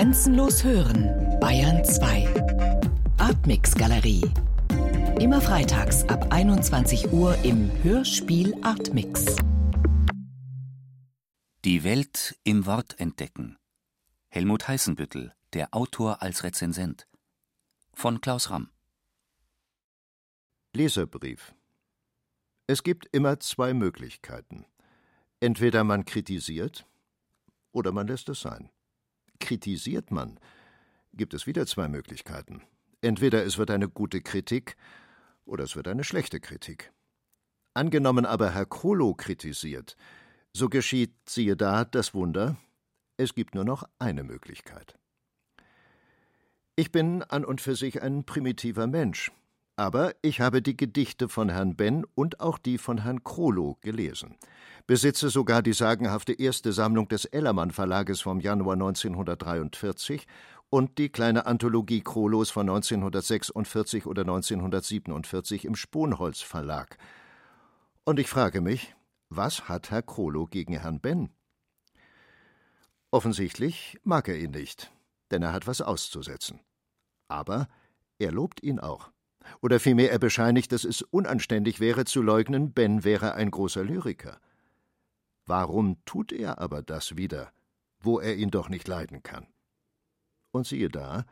Grenzenlos hören, Bayern 2. Artmix Galerie. Immer freitags ab 21 Uhr im Hörspiel Artmix. Die Welt im Wort entdecken. Helmut Heißenbüttel, der Autor als Rezensent. Von Klaus Ramm. Leserbrief. Es gibt immer zwei Möglichkeiten. Entweder man kritisiert oder man lässt es sein. Kritisiert man, gibt es wieder zwei Möglichkeiten. Entweder es wird eine gute Kritik oder es wird eine schlechte Kritik. Angenommen aber Herr Krolo kritisiert, so geschieht, siehe da, das Wunder, es gibt nur noch eine Möglichkeit. Ich bin an und für sich ein primitiver Mensch, aber ich habe die Gedichte von Herrn Benn und auch die von Herrn Krolo gelesen, besitze sogar die sagenhafte erste Sammlung des Ellermann Verlages vom Januar 1943 und die kleine Anthologie Krolos von 1946 oder 1947 im Sponholz Verlag. Und ich frage mich, was hat Herr Krolo gegen Herrn Benn? Offensichtlich mag er ihn nicht, denn er hat was auszusetzen. Aber er lobt ihn auch. Oder vielmehr er bescheinigt, dass es unanständig wäre zu leugnen, Ben wäre ein großer Lyriker. Warum tut er aber das wieder, wo er ihn doch nicht leiden kann? Und siehe da,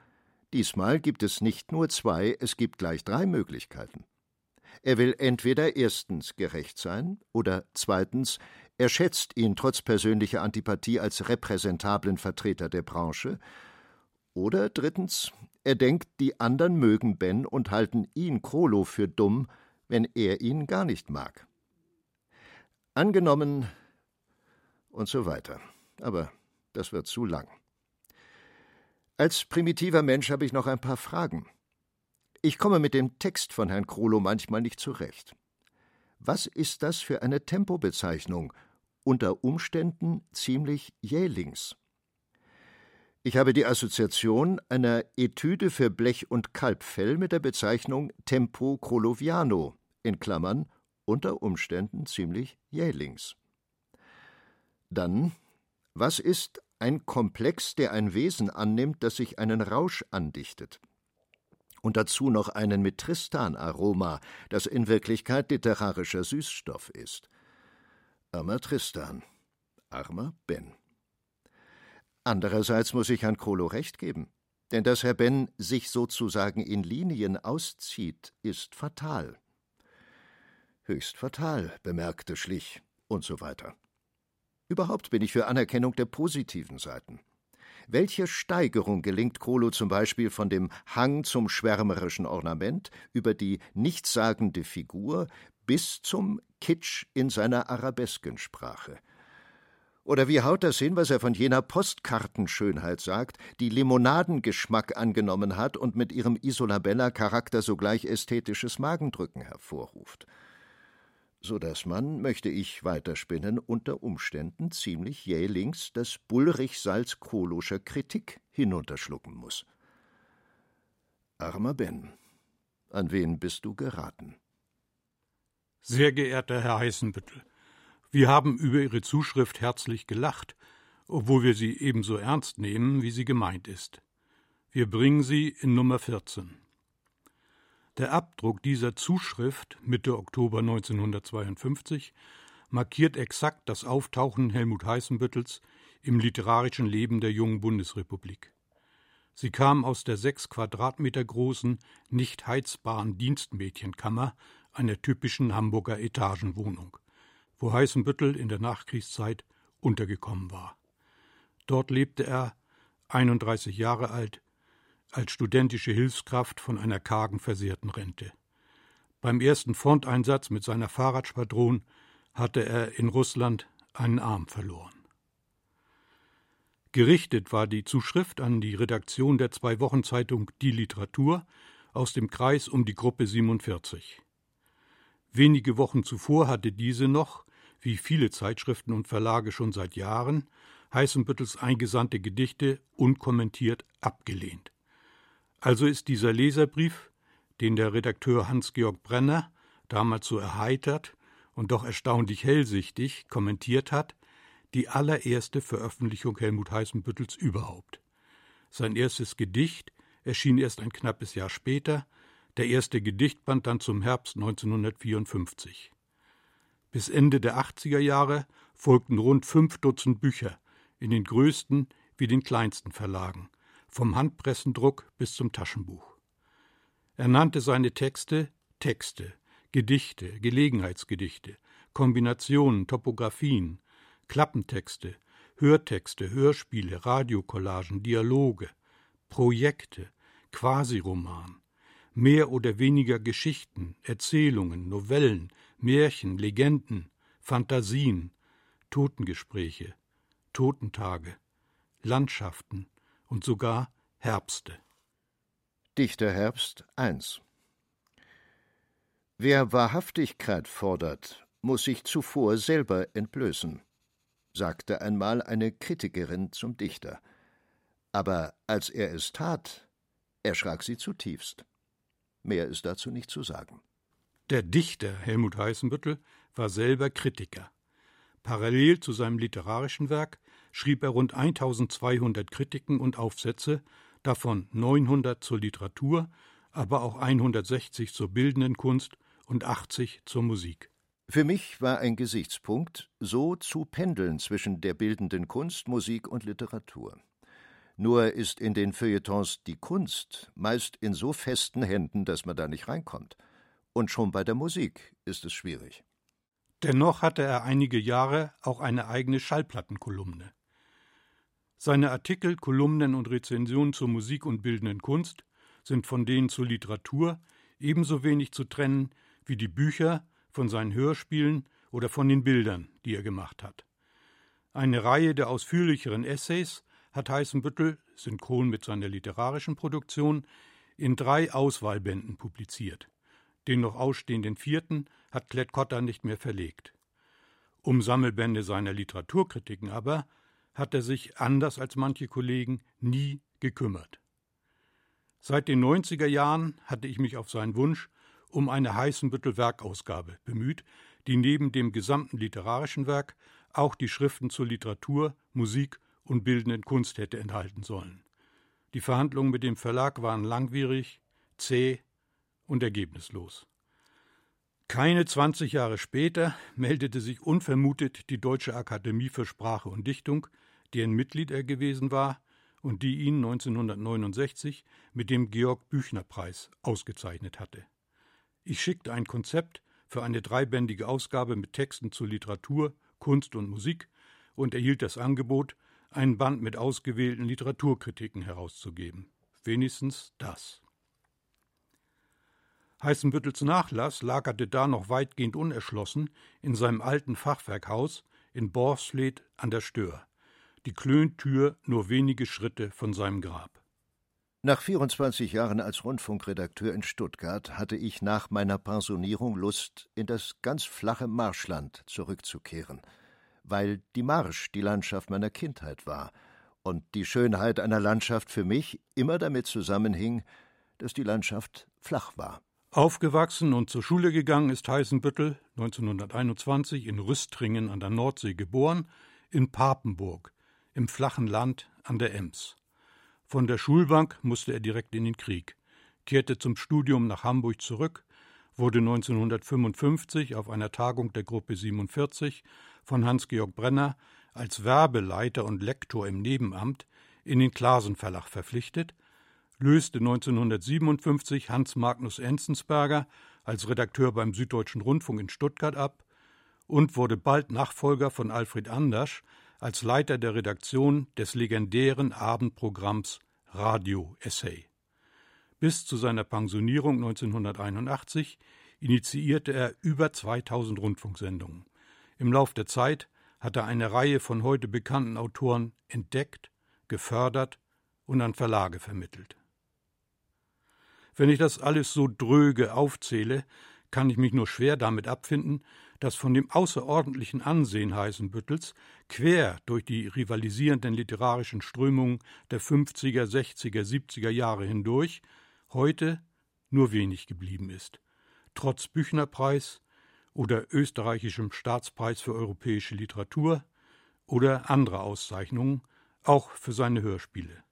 diesmal gibt es nicht nur zwei, es gibt gleich drei Möglichkeiten. Er will entweder erstens gerecht sein oder zweitens, er schätzt ihn trotz persönlicher Antipathie als repräsentablen Vertreter der Branche, oder drittens, er denkt, die anderen mögen Ben und halten ihn Krolo für dumm, wenn er ihn gar nicht mag. Angenommen und so weiter. Aber das wird zu lang. Als primitiver Mensch habe ich noch ein paar Fragen. Ich komme mit dem Text von Herrn Krolo manchmal nicht zurecht. Was ist das für eine Tempobezeichnung? Unter Umständen ziemlich jählings. Ich habe die Assoziation einer Etüde für Blech und Kalbfell mit der Bezeichnung Tempo Kroloviano in Klammern unter Umständen ziemlich jählings. Dann, was ist ein Komplex, der ein Wesen annimmt, das sich einen Rausch andichtet. Und dazu noch einen mit Tristan-Aroma, das in Wirklichkeit literarischer Süßstoff ist. Armer Tristan, armer Ben. Andererseits muss ich Herrn Krolo recht geben, denn dass Herr Ben sich sozusagen in Linien auszieht, ist fatal. Höchst fatal, bemerkte Schlich und so weiter. Überhaupt bin ich für Anerkennung der positiven Seiten. Welche Steigerung gelingt Krolo zum Beispiel von dem Hang zum schwärmerischen Ornament über die nichtssagende Figur bis zum Kitsch in seiner Arabeskensprache? Oder wie haut das hin, was er von jener Postkartenschönheit sagt, die Limonadengeschmack angenommen hat und mit ihrem Isolabella-Charakter sogleich ästhetisches Magendrücken hervorruft? So dass man, möchte ich weiterspinnen, unter Umständen ziemlich jählings das Bullrich-Salz-Koloscher Kritik hinunterschlucken muss. Armer Ben, an wen bist du geraten? Sehr geehrter Herr Heißenbüttel, wir haben über Ihre Zuschrift herzlich gelacht, obwohl wir sie ebenso ernst nehmen, wie sie gemeint ist. Wir bringen sie in Nummer 14. Der Abdruck dieser Zuschrift Mitte Oktober 1952 markiert exakt das Auftauchen Helmut Heißenbüttels im literarischen Leben der jungen Bundesrepublik. Sie kam aus der sechs Quadratmeter großen, nicht heizbaren Dienstmädchenkammer einer typischen Hamburger Etagenwohnung, wo Heißenbüttel in der Nachkriegszeit untergekommen war. Dort lebte er, 31 Jahre alt, als studentische Hilfskraft von einer kargen versehrten Rente. Beim ersten Fronteinsatz mit seiner Fahrradschwadron hatte er in Russland einen Arm verloren. Gerichtet war die Zuschrift an die Redaktion der zwei Wochenzeitung Die Literatur aus dem Kreis um die Gruppe 47. Wenige Wochen zuvor hatte diese noch, wie viele Zeitschriften und Verlage schon seit Jahren, Heißenbüttels eingesandte Gedichte unkommentiert abgelehnt. Also ist dieser Leserbrief, den der Redakteur Hans-Georg Brenner damals so erheitert und doch erstaunlich hellsichtig kommentiert hat, die allererste Veröffentlichung Helmut Heißenbüttels überhaupt. Sein erstes Gedicht erschien erst ein knappes Jahr später, der erste Gedichtband dann zum Herbst 1954. Bis Ende der 80er Jahre folgten rund fünf Dutzend Bücher in den größten wie den kleinsten Verlagen, vom Handpressendruck bis zum Taschenbuch. Er nannte seine Texte Texte, Gedichte, Gelegenheitsgedichte, Kombinationen, Topographien, Klappentexte, Hörtexte, Hörspiele, Radiocollagen, Dialoge, Projekte, Quasiroman, mehr oder weniger Geschichten, Erzählungen, Novellen, Märchen, Legenden, Fantasien, Totengespräche, Totentage, Landschaften und sogar Herbste. Dichter Herbst 1 Wer Wahrhaftigkeit fordert, muss sich zuvor selber entblößen sagte einmal eine Kritikerin zum Dichter. Aber als er es tat, erschrak sie zutiefst. Mehr ist dazu nicht zu sagen. Der Dichter Helmut Heißenbüttel war selber Kritiker. Parallel zu seinem literarischen Werk schrieb er rund 1200 Kritiken und Aufsätze, davon 900 zur Literatur, aber auch 160 zur bildenden Kunst und 80 zur Musik. Für mich war ein Gesichtspunkt, so zu pendeln zwischen der bildenden Kunst, Musik und Literatur. Nur ist in den Feuilletons die Kunst meist in so festen Händen, dass man da nicht reinkommt. Und schon bei der Musik ist es schwierig. Dennoch hatte er einige Jahre auch eine eigene Schallplattenkolumne. Seine Artikel, Kolumnen und Rezensionen zur Musik und bildenden Kunst sind von denen zur Literatur ebenso wenig zu trennen wie die Bücher, von seinen Hörspielen oder von den Bildern, die er gemacht hat. Eine Reihe der ausführlicheren Essays hat Heißenbüttel, synchron mit seiner literarischen Produktion, in drei Auswahlbänden publiziert. Den noch ausstehenden vierten hat Klett-Cotta nicht mehr verlegt. Um Sammelbände seiner Literaturkritiken aber hat er sich, anders als manche Kollegen, nie gekümmert. Seit den 90er Jahren hatte ich mich auf seinen Wunsch um eine Heißenbüttel-Werkausgabe bemüht, die neben dem gesamten literarischen Werk auch die Schriften zur Literatur, Musik und bildenden Kunst hätte enthalten sollen. Die Verhandlungen mit dem Verlag waren langwierig, zäh und ergebnislos. Keine 20 Jahre später meldete sich unvermutet die Deutsche Akademie für Sprache und Dichtung, deren Mitglied er gewesen war und die ihn 1969 mit dem Georg Büchner Preis ausgezeichnet hatte. Ich schickte ein Konzept für eine dreibändige Ausgabe mit Texten zu Literatur, Kunst und Musik und erhielt das Angebot, einen Band mit ausgewählten Literaturkritiken herauszugeben. Wenigstens das. Heißenbüttels Nachlass lagerte da noch weitgehend unerschlossen in seinem alten Fachwerkhaus in Borsfleet an der Stör. Die Klöntür nur wenige Schritte von seinem Grab. Nach 24 Jahren als Rundfunkredakteur in Stuttgart hatte ich nach meiner Pensionierung Lust, in das ganz flache Marschland zurückzukehren, weil die Marsch die Landschaft meiner Kindheit war und die Schönheit einer Landschaft für mich immer damit zusammenhing, dass die Landschaft flach war. Aufgewachsen und zur Schule gegangen ist Heißenbüttel 1921 in Rüstringen an der Nordsee geboren, in Papenburg, im flachen Land an der Ems. Von der Schulbank musste er direkt in den Krieg, kehrte zum Studium nach Hamburg zurück, wurde 1955 auf einer Tagung der Gruppe 47 von Hans-Georg Brenner als Werbeleiter und Lektor im Nebenamt in den Klasen Verlag verpflichtet, löste 1957 Hans Magnus Enzensberger als Redakteur beim Süddeutschen Rundfunk in Stuttgart ab und wurde bald Nachfolger von Alfred Andersch als Leiter der Redaktion des legendären Abendprogramms Radio Essay. Bis zu seiner Pensionierung 1981 initiierte er über 2000 Rundfunksendungen. Im Lauf der Zeit hat er eine Reihe von heute bekannten Autoren entdeckt, gefördert und an Verlage vermittelt. Wenn ich das alles so dröge aufzähle, kann ich mich nur schwer damit abfinden, dass von dem außerordentlichen Ansehen Heißenbüttels quer durch die rivalisierenden literarischen Strömungen der 50er, 60er, 70er Jahre hindurch heute nur wenig geblieben ist. Trotz Büchnerpreis oder österreichischem Staatspreis für europäische Literatur oder anderer Auszeichnungen, auch für seine Hörspiele.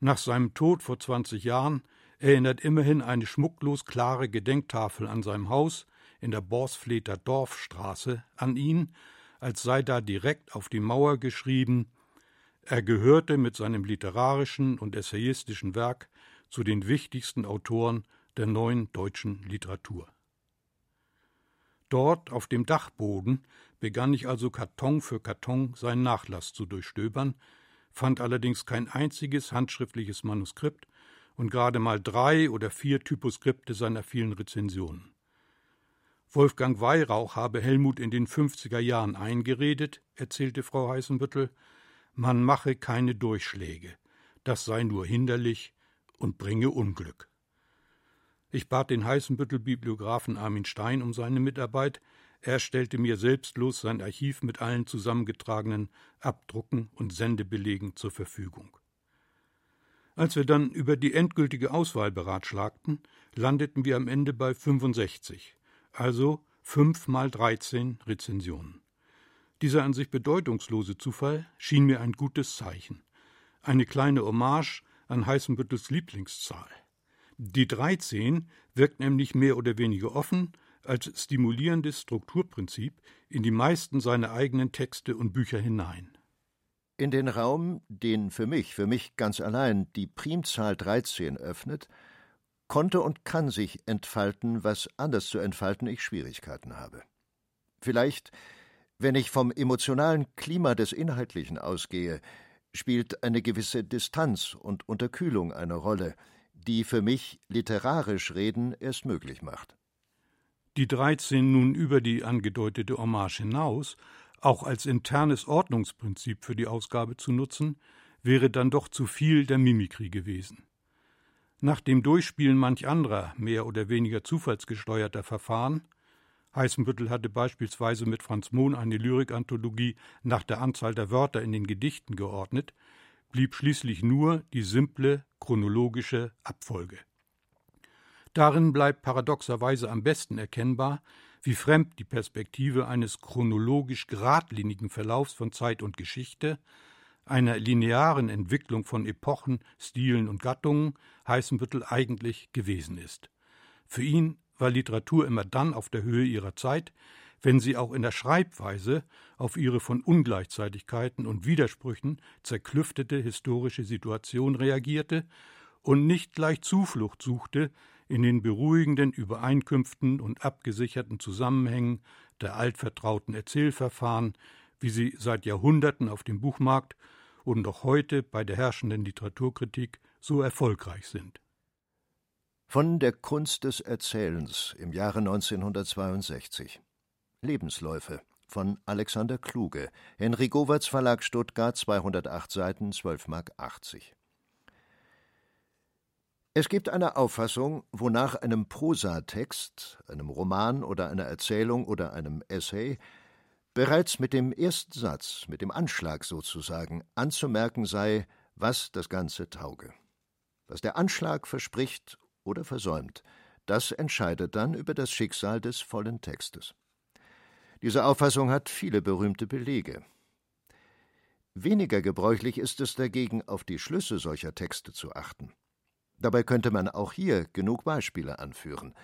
Nach seinem Tod vor 20 Jahren erinnert immerhin eine schmucklos klare Gedenktafel an seinem Haus in der Borsfleter Dorfstraße an ihn, als sei da direkt auf die Mauer geschrieben er gehörte mit seinem literarischen und essayistischen Werk zu den wichtigsten Autoren der neuen deutschen Literatur. Dort auf dem Dachboden begann ich also Karton für Karton seinen Nachlass zu durchstöbern, fand allerdings kein einziges handschriftliches Manuskript und gerade mal drei oder vier Typoskripte seiner vielen Rezensionen. Wolfgang Weihrauch habe Helmut in den 50er Jahren eingeredet, erzählte Frau Heißenbüttel, man mache keine Durchschläge, das sei nur hinderlich und bringe Unglück. Ich bat den Heißenbüttel-Bibliografen Armin Stein um seine Mitarbeit, er stellte mir selbstlos sein Archiv mit allen zusammengetragenen Abdrucken und Sendebelegen zur Verfügung. Als wir dann über die endgültige Auswahl beratschlagten, landeten wir am Ende bei 65, also fünf mal 13 Rezensionen. Dieser an sich bedeutungslose Zufall schien mir ein gutes Zeichen. Eine kleine Hommage an Heißenbüttels Lieblingszahl. Die 13 wirkt nämlich mehr oder weniger offen als stimulierendes Strukturprinzip in die meisten seiner eigenen Texte und Bücher hinein. In den Raum, den für mich, für mich ganz allein, die Primzahl 13 öffnet, konnte und kann sich entfalten, was anders zu entfalten ich Schwierigkeiten habe. Vielleicht, wenn ich vom emotionalen Klima des Inhaltlichen ausgehe, spielt eine gewisse Distanz und Unterkühlung eine Rolle, die für mich literarisch Reden erst möglich macht. Die 13 nun über die angedeutete Hommage hinaus auch als internes Ordnungsprinzip für die Ausgabe zu nutzen, wäre dann doch zu viel der Mimikrie gewesen. Nach dem Durchspielen manch anderer, mehr oder weniger zufallsgesteuerter Verfahren Heißenbüttel hatte beispielsweise mit Franz Mohn eine Lyrikanthologie nach der Anzahl der Wörter in den Gedichten geordnet, blieb schließlich nur die simple chronologische Abfolge. Darin bleibt paradoxerweise am besten erkennbar, wie fremd die Perspektive eines chronologisch geradlinigen Verlaufs von Zeit und Geschichte einer linearen Entwicklung von Epochen, Stilen und Gattungen Heißenbüttel eigentlich gewesen ist. Für ihn war Literatur immer dann auf der Höhe ihrer Zeit, wenn sie auch in der Schreibweise auf ihre von Ungleichzeitigkeiten und Widersprüchen zerklüftete historische Situation reagierte und nicht gleich Zuflucht suchte in den beruhigenden Übereinkünften und abgesicherten Zusammenhängen der altvertrauten Erzählverfahren, wie sie seit Jahrhunderten auf dem Buchmarkt und noch heute bei der herrschenden Literaturkritik so erfolgreich sind. Von der Kunst des Erzählens im Jahre 1962 Lebensläufe von Alexander Kluge, Henry Gowerts Verlag Stuttgart, 208 Seiten, 12 Mark 80. Es gibt eine Auffassung, wonach einem Prosatext, einem Roman oder einer Erzählung oder einem Essay bereits mit dem ersten Satz, mit dem Anschlag sozusagen, anzumerken sei, was das Ganze tauge. Was der Anschlag verspricht oder versäumt, das entscheidet dann über das Schicksal des vollen Textes. Diese Auffassung hat viele berühmte Belege. Weniger gebräuchlich ist es dagegen, auf die Schlüsse solcher Texte zu achten. Dabei könnte man auch hier genug Beispiele anführen,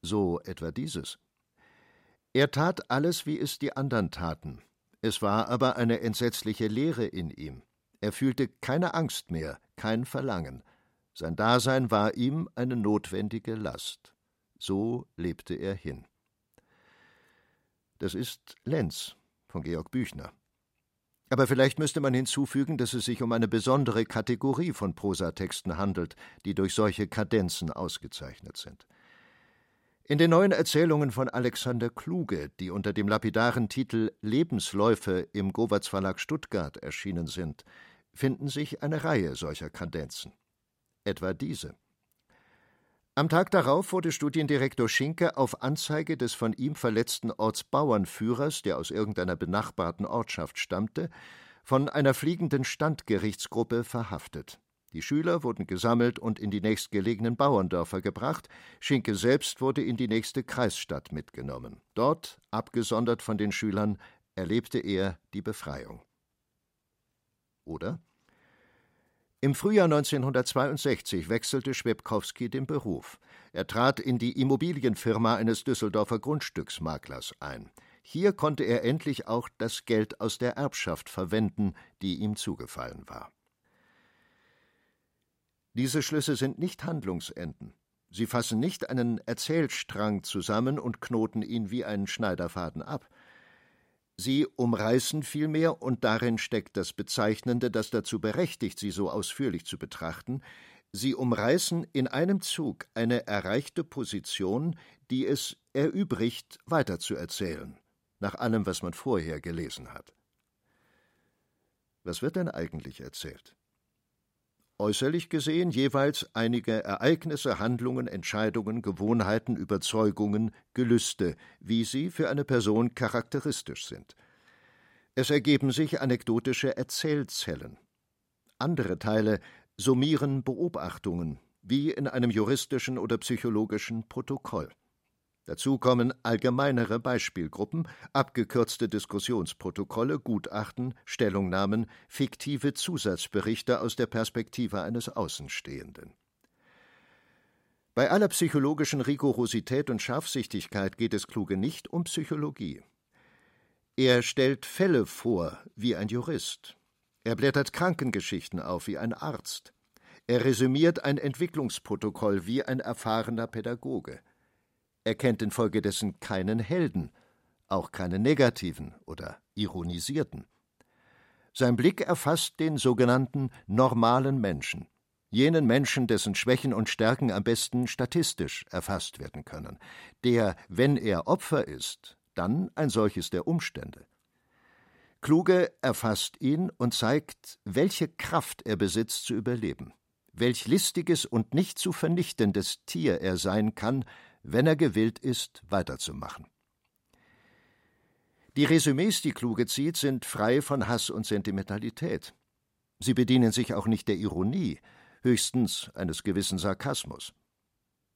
so etwa dieses. Er tat alles, wie es die anderen taten. Es war aber eine entsetzliche Leere in ihm. Er fühlte keine Angst mehr, kein Verlangen. Sein Dasein war ihm eine notwendige Last. So lebte er hin. Das ist Lenz von Georg Büchner. Aber vielleicht müsste man hinzufügen, dass es sich um eine besondere Kategorie von Prosatexten handelt, die durch solche Kadenzen ausgezeichnet sind. In den neuen Erzählungen von Alexander Kluge, die unter dem lapidaren Titel Lebensläufe im Govatz Verlag Stuttgart erschienen sind, finden sich eine Reihe solcher Kadenzen. Etwa diese. Am Tag darauf wurde Studiendirektor Schinke auf Anzeige des von ihm verletzten Ortsbauernführers, der aus irgendeiner benachbarten Ortschaft stammte, von einer fliegenden Standgerichtsgruppe verhaftet. Die Schüler wurden gesammelt und in die nächstgelegenen Bauerndörfer gebracht, Schinke selbst wurde in die nächste Kreisstadt mitgenommen. Dort, abgesondert von den Schülern, erlebte er die Befreiung. Oder? Im Frühjahr 1962 wechselte Schwebkowski den Beruf. Er trat in die Immobilienfirma eines Düsseldorfer Grundstücksmaklers ein. Hier konnte er endlich auch das Geld aus der Erbschaft verwenden, die ihm zugefallen war. Diese Schlüsse sind nicht Handlungsenden. Sie fassen nicht einen Erzählstrang zusammen und knoten ihn wie einen Schneiderfaden ab. Sie umreißen vielmehr, und darin steckt das Bezeichnende, das dazu berechtigt, sie so ausführlich zu betrachten, sie umreißen in einem Zug eine erreichte Position, die es erübrigt, weiterzuerzählen, nach allem, was man vorher gelesen hat. Was wird denn eigentlich erzählt? Äußerlich gesehen jeweils einige Ereignisse, Handlungen, Entscheidungen, Gewohnheiten, Überzeugungen, Gelüste, wie sie für eine Person charakteristisch sind. Es ergeben sich anekdotische Erzählzellen. Andere Teile summieren Beobachtungen, wie in einem juristischen oder psychologischen Protokoll. Dazu kommen allgemeinere Beispielgruppen, abgekürzte Diskussionsprotokolle, Gutachten, Stellungnahmen, fiktive Zusatzberichte aus der Perspektive eines Außenstehenden. Bei aller psychologischen Rigorosität und Scharfsichtigkeit geht es Kluge nicht um Psychologie. Er stellt Fälle vor wie ein Jurist. Er blättert Krankengeschichten auf wie ein Arzt. Er resümiert ein Entwicklungsprotokoll wie ein erfahrener Pädagoge. Er kennt infolgedessen keinen Helden, auch keinen negativen oder ironisierten. Sein Blick erfasst den sogenannten normalen Menschen, jenen Menschen, dessen Schwächen und Stärken am besten statistisch erfasst werden können, der, wenn er Opfer ist, dann ein solches der Umstände. Kluge erfasst ihn und zeigt, welche Kraft er besitzt zu überleben, welch listiges und nicht zu vernichtendes Tier er sein kann, wenn er gewillt ist, weiterzumachen. Die Resümees, die Kluge zieht, sind frei von Hass und Sentimentalität. Sie bedienen sich auch nicht der Ironie, höchstens eines gewissen Sarkasmus.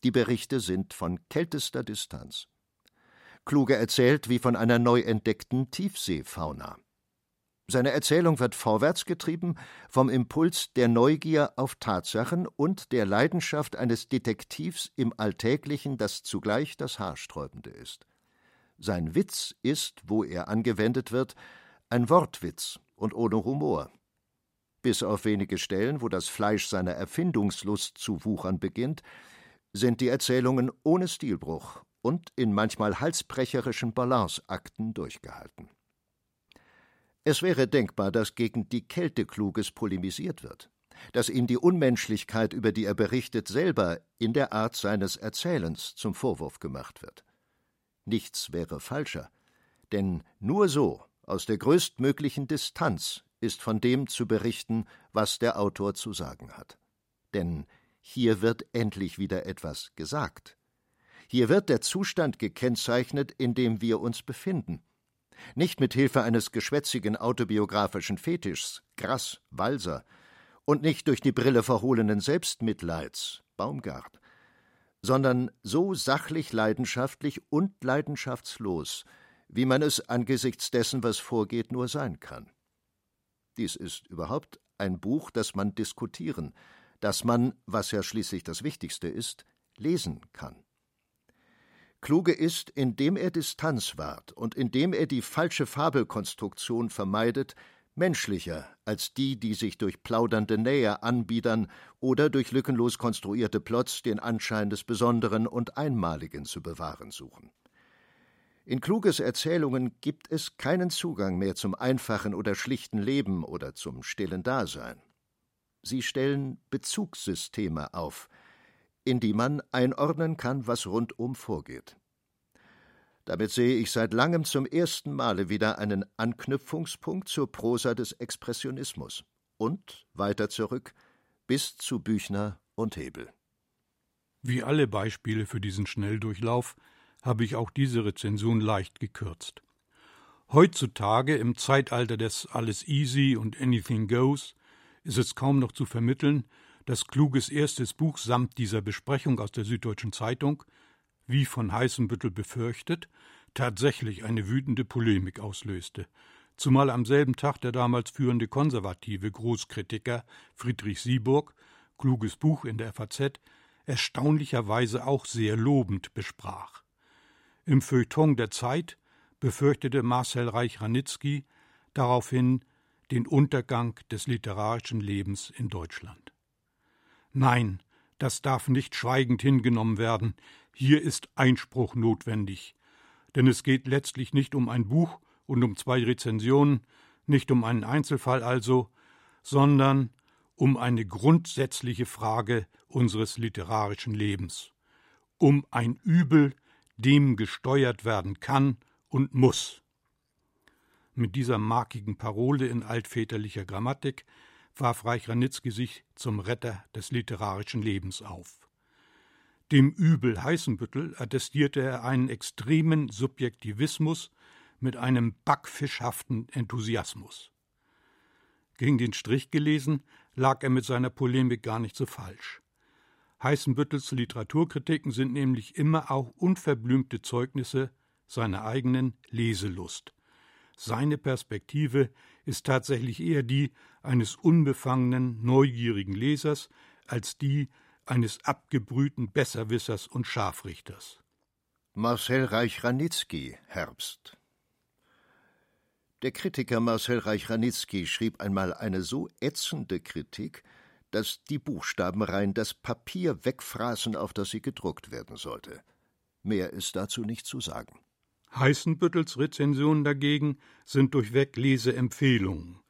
Die Berichte sind von kältester Distanz. Kluge erzählt wie von einer neu entdeckten Tiefseefauna. Seine Erzählung wird vorwärts getrieben vom Impuls der Neugier auf Tatsachen und der Leidenschaft eines Detektivs im Alltäglichen, das zugleich das Haarsträubende ist. Sein Witz ist, wo er angewendet wird, ein Wortwitz und ohne Humor. Bis auf wenige Stellen, wo das Fleisch seiner Erfindungslust zu wuchern beginnt, sind die Erzählungen ohne Stilbruch und in manchmal halsbrecherischen Balanceakten durchgehalten. Es wäre denkbar, dass gegen die Kälte Kluges polemisiert wird, dass ihm die Unmenschlichkeit, über die er berichtet, selber in der Art seines Erzählens zum Vorwurf gemacht wird. Nichts wäre falscher, denn nur so, aus der größtmöglichen Distanz, ist von dem zu berichten, was der Autor zu sagen hat. Denn hier wird endlich wieder etwas gesagt. Hier wird der Zustand gekennzeichnet, in dem wir uns befinden, nicht mit Hilfe eines geschwätzigen autobiografischen Fetischs, Grass, Walser, und nicht durch die Brille verhohlenen Selbstmitleids, Baumgart, sondern so sachlich leidenschaftlich und leidenschaftslos, wie man es angesichts dessen, was vorgeht, nur sein kann. Dies ist überhaupt ein Buch, das man diskutieren, das man, was ja schließlich das Wichtigste ist, lesen kann. Kluge ist, indem er Distanz wahrt und indem er die falsche Fabelkonstruktion vermeidet, menschlicher als die, die sich durch plaudernde Nähe anbiedern oder durch lückenlos konstruierte Plots den Anschein des Besonderen und Einmaligen zu bewahren suchen. In Kluges Erzählungen gibt es keinen Zugang mehr zum einfachen oder schlichten Leben oder zum stillen Dasein. Sie stellen Bezugssysteme auf, in die man einordnen kann, was rundum vorgeht. Damit sehe ich seit langem zum ersten Male wieder einen Anknüpfungspunkt zur Prosa des Expressionismus und weiter zurück bis zu Büchner und Hebel. Wie alle Beispiele für diesen Schnelldurchlauf habe ich auch diese Rezension leicht gekürzt. Heutzutage, im Zeitalter des Alles Easy und Anything Goes, ist es kaum noch zu vermitteln, dass Kluges erstes Buch samt dieser Besprechung aus der Süddeutschen Zeitung, wie von Heißenbüttel befürchtet, tatsächlich eine wütende Polemik auslöste. zumal am selben Tag der damals führende konservative Großkritiker Friedrich Sieburg, kluges Buch in der FAZ, erstaunlicherweise auch sehr lobend besprach. Im Feuilleton der Zeit befürchtete Marcel Reich-Ranitzky daraufhin den Untergang des literarischen Lebens in Deutschland. Nein, das darf nicht schweigend hingenommen werden, hier ist Einspruch notwendig, denn es geht letztlich nicht um ein Buch und um zwei Rezensionen, nicht um einen Einzelfall also, sondern um eine grundsätzliche Frage unseres literarischen Lebens, um ein Übel, dem gesteuert werden kann und muss. Mit dieser markigen Parole in altväterlicher Grammatik warf Reich Ranitzky sich zum Retter des literarischen Lebens auf. Dem Übel Heißenbüttel attestierte er einen extremen Subjektivismus mit einem backfischhaften Enthusiasmus. Gegen den Strich gelesen lag er mit seiner Polemik gar nicht so falsch. Heißenbüttels Literaturkritiken sind nämlich immer auch unverblümte Zeugnisse seiner eigenen Leselust. Seine Perspektive ist tatsächlich eher die eines unbefangenen, neugierigen Lesers als die eines abgebrühten Besserwissers und Scharfrichters. Marcel Reich-Ranitzky, Herbst. Der Kritiker Marcel Reich-Ranitzky schrieb einmal eine so ätzende Kritik, dass die Buchstabenreihen das Papier wegfraßen, auf das sie gedruckt werden sollte. Mehr ist dazu nicht zu sagen. Heißenbüttels Rezensionen dagegen sind durchweg Leseempfehlungen.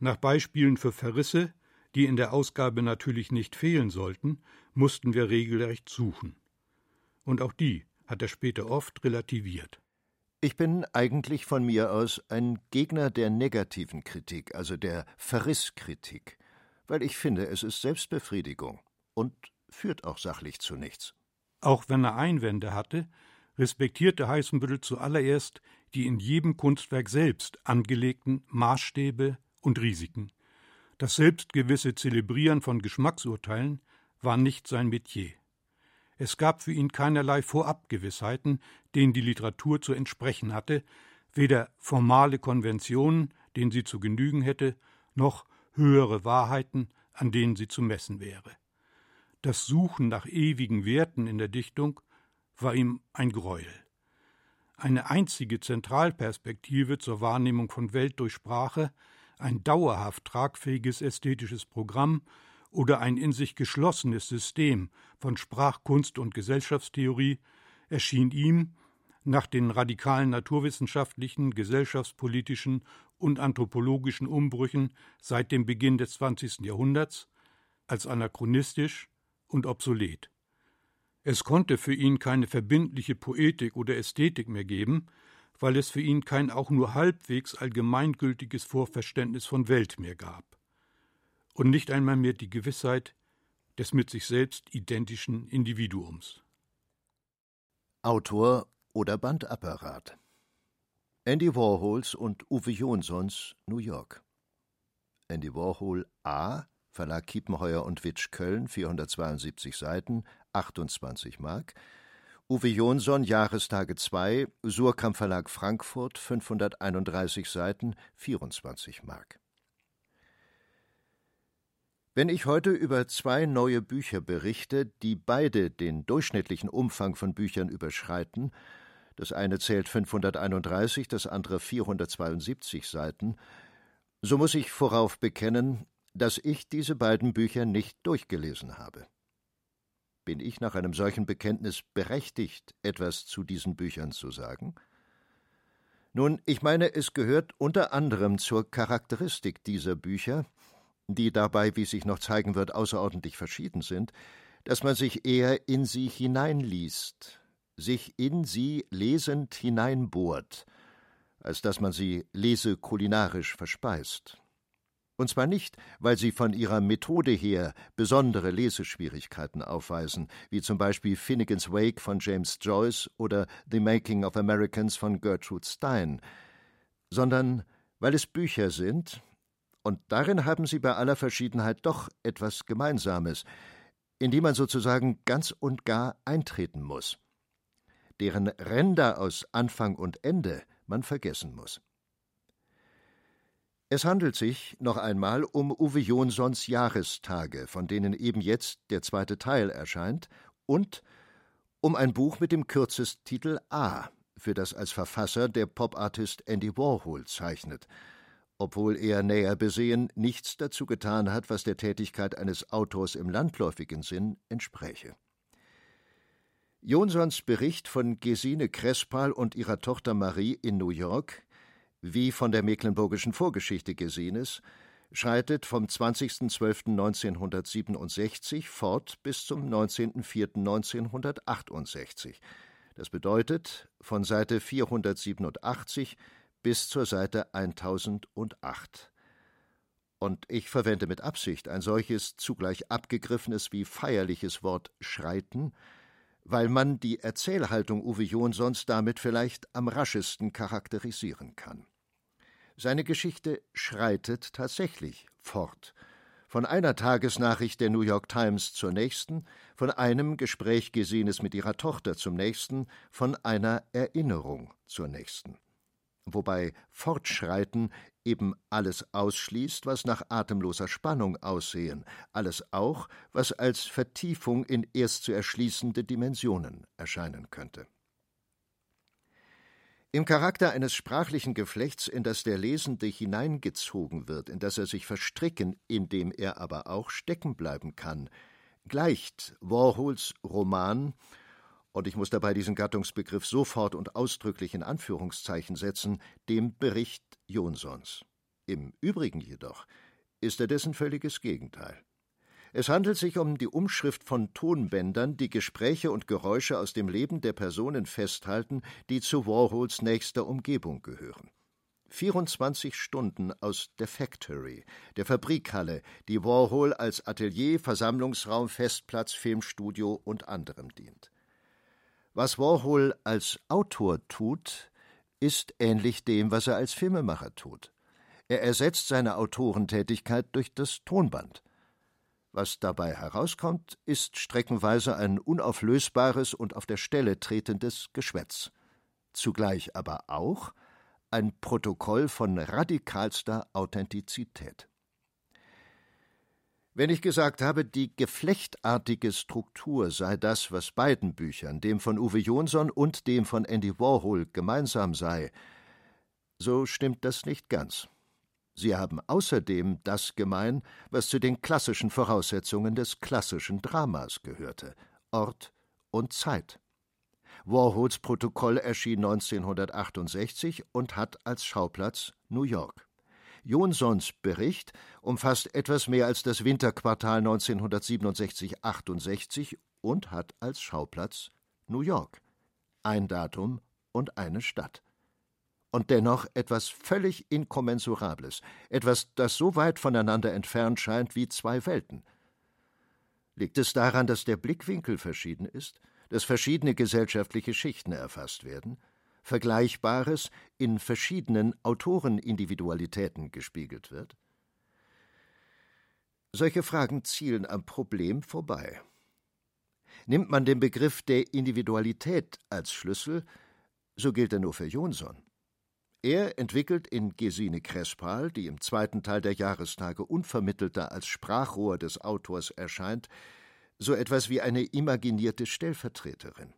Nach Beispielen für Verrisse, die in der Ausgabe natürlich nicht fehlen sollten, mussten wir regelrecht suchen. Und auch die hat er später oft relativiert. Ich bin eigentlich von mir aus ein Gegner der negativen Kritik, also der Verrisskritik, weil ich finde, es ist Selbstbefriedigung und führt auch sachlich zu nichts. Auch wenn er Einwände hatte, respektierte Heißenbüttel zuallererst die in jedem Kunstwerk selbst angelegten Maßstäbe und Risiken. Das selbstgewisse Zelebrieren von Geschmacksurteilen war nicht sein Metier. Es gab für ihn keinerlei Vorabgewissheiten, denen die Literatur zu entsprechen hatte, weder formale Konventionen, denen sie zu genügen hätte, noch höhere Wahrheiten, an denen sie zu messen wäre. Das Suchen nach ewigen Werten in der Dichtung war ihm ein Greuel. Eine einzige Zentralperspektive zur Wahrnehmung von Welt durch Sprache, ein dauerhaft tragfähiges ästhetisches Programm oder ein in sich geschlossenes System von Sprachkunst und Gesellschaftstheorie erschien ihm nach den radikalen naturwissenschaftlichen, gesellschaftspolitischen und anthropologischen Umbrüchen seit dem Beginn des 20. Jahrhunderts als anachronistisch und obsolet. Es konnte für ihn keine verbindliche Poetik oder Ästhetik mehr geben, weil es für ihn kein auch nur halbwegs allgemeingültiges Vorverständnis von Welt mehr gab. Und nicht einmal mehr die Gewissheit des mit sich selbst identischen Individuums. Autor oder Bandapparat Andy Warhols und Uwe Jonsons New York Andy Warhol A Verlag Kiepenheuer und Witsch Köln 472 Seiten 28 Mark Uwe Jonsson Jahrestage 2 Surkamp Verlag Frankfurt 531 Seiten 24 Mark wenn ich heute über zwei neue Bücher berichte, die beide den durchschnittlichen Umfang von Büchern überschreiten, das eine zählt 531, das andere 472 Seiten, so muss ich vorauf bekennen, dass ich diese beiden Bücher nicht durchgelesen habe. Bin ich nach einem solchen Bekenntnis berechtigt, etwas zu diesen Büchern zu sagen? Nun, ich meine, es gehört unter anderem zur Charakteristik dieser Bücher, die dabei, wie sich noch zeigen wird, außerordentlich verschieden sind, dass man sich eher in sie hineinliest, sich in sie lesend hineinbohrt, als dass man sie lesekulinarisch verspeist. Und zwar nicht, weil sie von ihrer Methode her besondere Leseschwierigkeiten aufweisen, wie zum Beispiel Finnegans Wake von James Joyce oder The Making of Americans von Gertrude Stein, sondern weil es Bücher sind, und darin haben sie bei aller Verschiedenheit doch etwas Gemeinsames, in die man sozusagen ganz und gar eintreten muss, deren Ränder aus Anfang und Ende man vergessen muss. Es handelt sich noch einmal um Uwe Jonsons Jahrestage, von denen eben jetzt der zweite Teil erscheint, und um ein Buch mit dem Kürzestitel A, für das als Verfasser der Popartist Andy Warhol zeichnet, obwohl er näher besehen nichts dazu getan hat, was der Tätigkeit eines Autors im landläufigen Sinn entspräche. Jonsons Bericht von Gesine Crespal und ihrer Tochter Marie in New York wie von der mecklenburgischen Vorgeschichte gesehen ist, schreitet vom 20.12.1967 fort bis zum 19.04.1968. Das bedeutet von Seite 487 bis zur Seite 1008. Und ich verwende mit Absicht ein solches zugleich abgegriffenes wie feierliches Wort schreiten, weil man die Erzählhaltung Uwe Jonsons damit vielleicht am raschesten charakterisieren kann. Seine Geschichte schreitet tatsächlich fort. Von einer Tagesnachricht der New York Times zur nächsten, von einem Gespräch Gesehenes mit ihrer Tochter zum nächsten, von einer Erinnerung zur nächsten. Wobei Fortschreiten eben alles ausschließt, was nach atemloser Spannung aussehen, alles auch, was als Vertiefung in erst zu erschließende Dimensionen erscheinen könnte. Im Charakter eines sprachlichen Geflechts, in das der Lesende hineingezogen wird, in das er sich verstricken, in dem er aber auch stecken bleiben kann, gleicht Warhols Roman, und ich muss dabei diesen Gattungsbegriff sofort und ausdrücklich in Anführungszeichen setzen, dem Bericht Jonsons. Im Übrigen jedoch ist er dessen völliges Gegenteil. Es handelt sich um die Umschrift von Tonbändern, die Gespräche und Geräusche aus dem Leben der Personen festhalten, die zu Warhols nächster Umgebung gehören. 24 Stunden aus der Factory, der Fabrikhalle, die Warhol als Atelier, Versammlungsraum, Festplatz, Filmstudio und anderem dient. Was Warhol als Autor tut, ist ähnlich dem, was er als Filmemacher tut. Er ersetzt seine Autorentätigkeit durch das Tonband. Was dabei herauskommt, ist streckenweise ein unauflösbares und auf der Stelle tretendes Geschwätz, zugleich aber auch ein Protokoll von radikalster Authentizität. Wenn ich gesagt habe, die geflechtartige Struktur sei das, was beiden Büchern, dem von Uwe Jonsson und dem von Andy Warhol, gemeinsam sei, so stimmt das nicht ganz. Sie haben außerdem das gemein, was zu den klassischen Voraussetzungen des klassischen Dramas gehörte Ort und Zeit. Warhols Protokoll erschien 1968 und hat als Schauplatz New York. Jonsons Bericht umfasst etwas mehr als das Winterquartal 1967-68 und hat als Schauplatz New York. Ein Datum und eine Stadt und dennoch etwas völlig Inkommensurables, etwas, das so weit voneinander entfernt scheint wie zwei Welten. Liegt es daran, dass der Blickwinkel verschieden ist, dass verschiedene gesellschaftliche Schichten erfasst werden, Vergleichbares in verschiedenen Autorenindividualitäten gespiegelt wird? Solche Fragen zielen am Problem vorbei. Nimmt man den Begriff der Individualität als Schlüssel, so gilt er nur für Jonsson. Er entwickelt in Gesine Crespal, die im zweiten Teil der Jahrestage unvermittelter als Sprachrohr des Autors erscheint, so etwas wie eine imaginierte Stellvertreterin.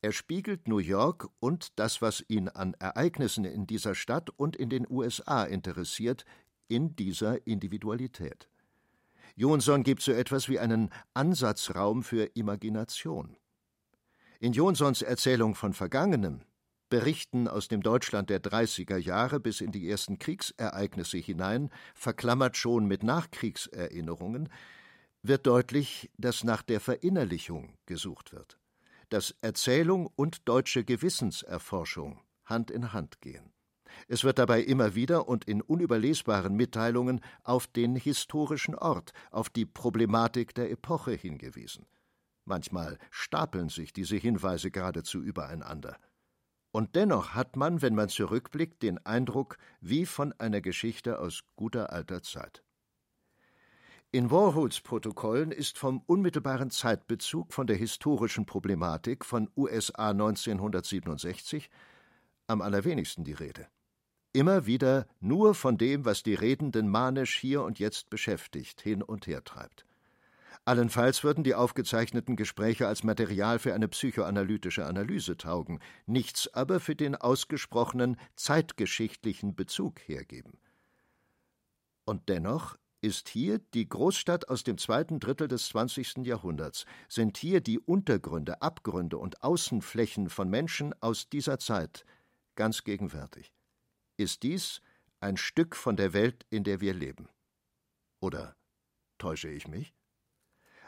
Er spiegelt New York und das, was ihn an Ereignissen in dieser Stadt und in den USA interessiert, in dieser Individualität. Jonsson gibt so etwas wie einen Ansatzraum für Imagination. In Jonsons Erzählung von Vergangenem, Berichten aus dem Deutschland der 30er Jahre bis in die ersten Kriegsereignisse hinein, verklammert schon mit Nachkriegserinnerungen, wird deutlich, dass nach der Verinnerlichung gesucht wird, dass Erzählung und deutsche Gewissenserforschung Hand in Hand gehen. Es wird dabei immer wieder und in unüberlesbaren Mitteilungen auf den historischen Ort, auf die Problematik der Epoche hingewiesen. Manchmal stapeln sich diese Hinweise geradezu übereinander. Und dennoch hat man, wenn man zurückblickt, den Eindruck wie von einer Geschichte aus guter alter Zeit. In Warhols Protokollen ist vom unmittelbaren Zeitbezug von der historischen Problematik von USA 1967 am allerwenigsten die Rede. immer wieder nur von dem, was die Redenden manisch hier und jetzt beschäftigt, hin und her treibt. Allenfalls würden die aufgezeichneten Gespräche als Material für eine psychoanalytische Analyse taugen, nichts aber für den ausgesprochenen zeitgeschichtlichen Bezug hergeben. Und dennoch ist hier die Großstadt aus dem zweiten Drittel des 20. Jahrhunderts, sind hier die Untergründe, Abgründe und Außenflächen von Menschen aus dieser Zeit ganz gegenwärtig. Ist dies ein Stück von der Welt, in der wir leben? Oder täusche ich mich?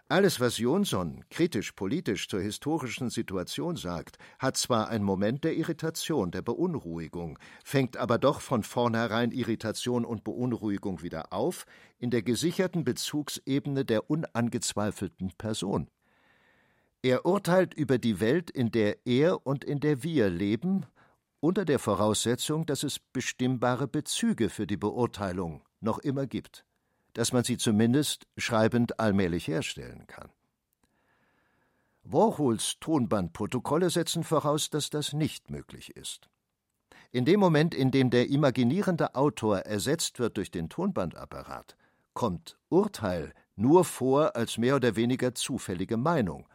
Alles, was Jonsson kritisch-politisch zur historischen Situation sagt, hat zwar einen Moment der Irritation, der Beunruhigung, fängt aber doch von vornherein Irritation und Beunruhigung wieder auf in der gesicherten Bezugsebene der unangezweifelten Person. Er urteilt über die Welt, in der er und in der wir leben, unter der Voraussetzung, dass es bestimmbare Bezüge für die Beurteilung noch immer gibt dass man sie zumindest schreibend allmählich herstellen kann. Warhols Tonbandprotokolle setzen voraus, dass das nicht möglich ist. In dem Moment, in dem der imaginierende Autor ersetzt wird durch den Tonbandapparat, kommt Urteil nur vor als mehr oder weniger zufällige Meinung,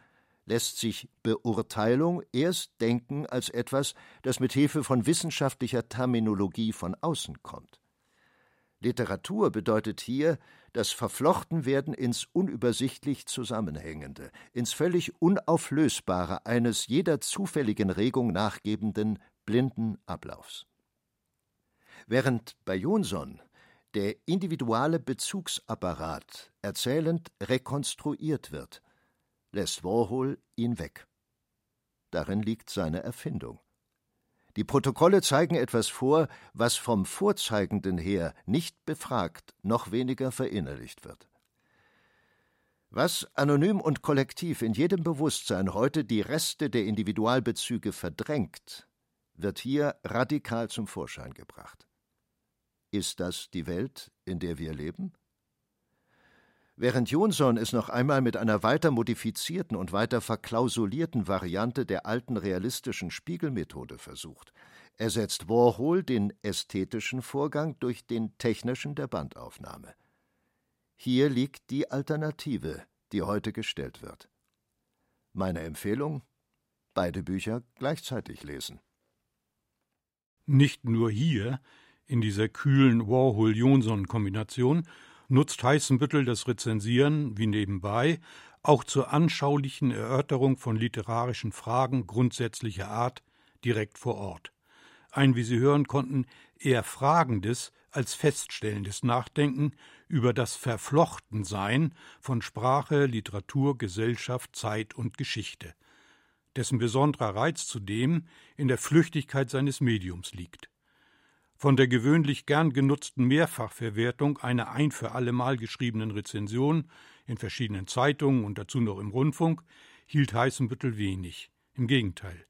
lässt sich Beurteilung erst denken als etwas, das mit Hilfe von wissenschaftlicher Terminologie von außen kommt. Literatur bedeutet hier das Verflochtenwerden ins unübersichtlich Zusammenhängende, ins völlig Unauflösbare eines jeder zufälligen Regung nachgebenden, blinden Ablaufs. Während bei Jonsson der individuelle Bezugsapparat erzählend rekonstruiert wird, lässt Warhol ihn weg. Darin liegt seine Erfindung. Die Protokolle zeigen etwas vor, was vom Vorzeigenden her nicht befragt, noch weniger verinnerlicht wird. Was anonym und kollektiv in jedem Bewusstsein heute die Reste der Individualbezüge verdrängt, wird hier radikal zum Vorschein gebracht. Ist das die Welt, in der wir leben? Während Jonsson es noch einmal mit einer weiter modifizierten und weiter verklausulierten Variante der alten realistischen Spiegelmethode versucht, ersetzt Warhol den ästhetischen Vorgang durch den technischen der Bandaufnahme. Hier liegt die Alternative, die heute gestellt wird. Meine Empfehlung: beide Bücher gleichzeitig lesen. Nicht nur hier, in dieser kühlen Warhol-Jonson-Kombination, nutzt Heißenbüttel das Rezensieren, wie nebenbei, auch zur anschaulichen Erörterung von literarischen Fragen grundsätzlicher Art direkt vor Ort. Ein, wie Sie hören konnten, eher fragendes als feststellendes Nachdenken über das Verflochtensein von Sprache, Literatur, Gesellschaft, Zeit und Geschichte, dessen besonderer Reiz zudem in der Flüchtigkeit seines Mediums liegt. Von der gewöhnlich gern genutzten Mehrfachverwertung einer ein für allemal geschriebenen Rezension in verschiedenen Zeitungen und dazu noch im Rundfunk hielt Heißenbüttel wenig. Im Gegenteil.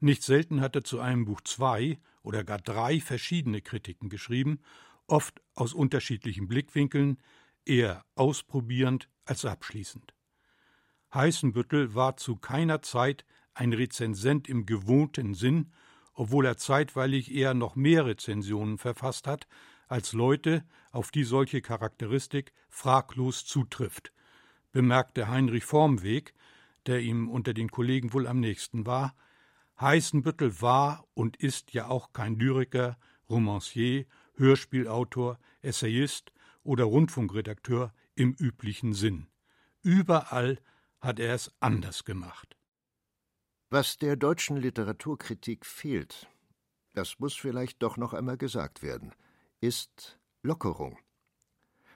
Nicht selten hat er zu einem Buch zwei oder gar drei verschiedene Kritiken geschrieben, oft aus unterschiedlichen Blickwinkeln, eher ausprobierend als abschließend. Heißenbüttel war zu keiner Zeit ein Rezensent im gewohnten Sinn obwohl er zeitweilig eher noch mehr Rezensionen verfasst hat, als Leute, auf die solche Charakteristik fraglos zutrifft, bemerkte Heinrich Formweg, der ihm unter den Kollegen wohl am nächsten war, Heißenbüttel war und ist ja auch kein Lyriker, Romancier, Hörspielautor, Essayist oder Rundfunkredakteur im üblichen Sinn. Überall hat er es anders gemacht. Was der deutschen Literaturkritik fehlt, das muss vielleicht doch noch einmal gesagt werden, ist Lockerung.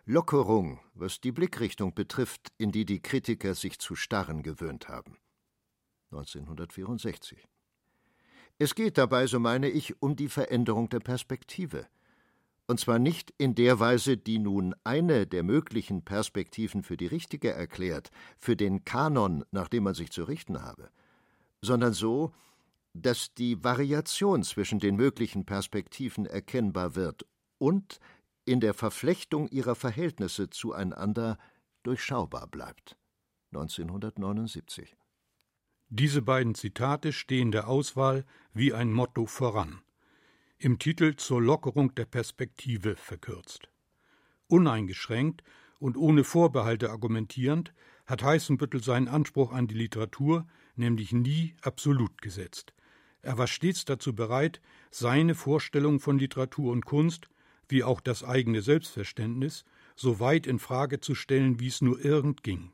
Lockerung, was die Blickrichtung betrifft, in die die Kritiker sich zu starren gewöhnt haben. 1964. Es geht dabei, so meine ich, um die Veränderung der Perspektive. Und zwar nicht in der Weise, die nun eine der möglichen Perspektiven für die richtige erklärt, für den Kanon, nach dem man sich zu richten habe, sondern so, dass die Variation zwischen den möglichen Perspektiven erkennbar wird und in der Verflechtung ihrer Verhältnisse zueinander durchschaubar bleibt. 1979. Diese beiden Zitate stehen der Auswahl wie ein Motto voran. im Titel zur Lockerung der Perspektive verkürzt. Uneingeschränkt und ohne Vorbehalte argumentierend hat Heißenbüttel seinen Anspruch an die Literatur nämlich nie absolut gesetzt. Er war stets dazu bereit, seine Vorstellung von Literatur und Kunst, wie auch das eigene Selbstverständnis, so weit in Frage zu stellen, wie es nur irgend ging.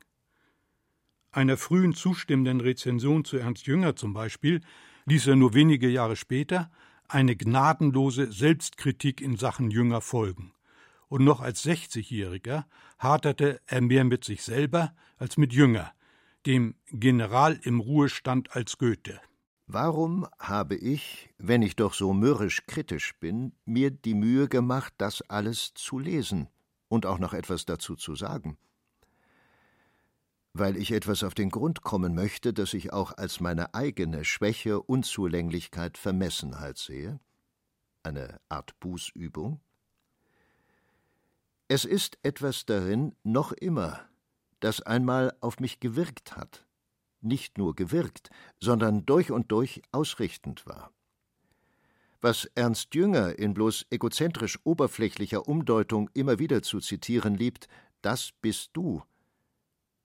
Einer frühen zustimmenden Rezension zu Ernst Jünger zum Beispiel ließ er nur wenige Jahre später eine gnadenlose Selbstkritik in Sachen Jünger folgen. Und noch als 60-Jähriger haderte er mehr mit sich selber als mit Jünger, dem General im Ruhestand als Goethe. Warum habe ich, wenn ich doch so mürrisch kritisch bin, mir die Mühe gemacht, das alles zu lesen und auch noch etwas dazu zu sagen? Weil ich etwas auf den Grund kommen möchte, das ich auch als meine eigene Schwäche, Unzulänglichkeit, Vermessenheit sehe? Eine Art Bußübung? Es ist etwas darin noch immer, das einmal auf mich gewirkt hat, nicht nur gewirkt, sondern durch und durch ausrichtend war. Was Ernst Jünger in bloß egozentrisch oberflächlicher Umdeutung immer wieder zu zitieren liebt, das bist du,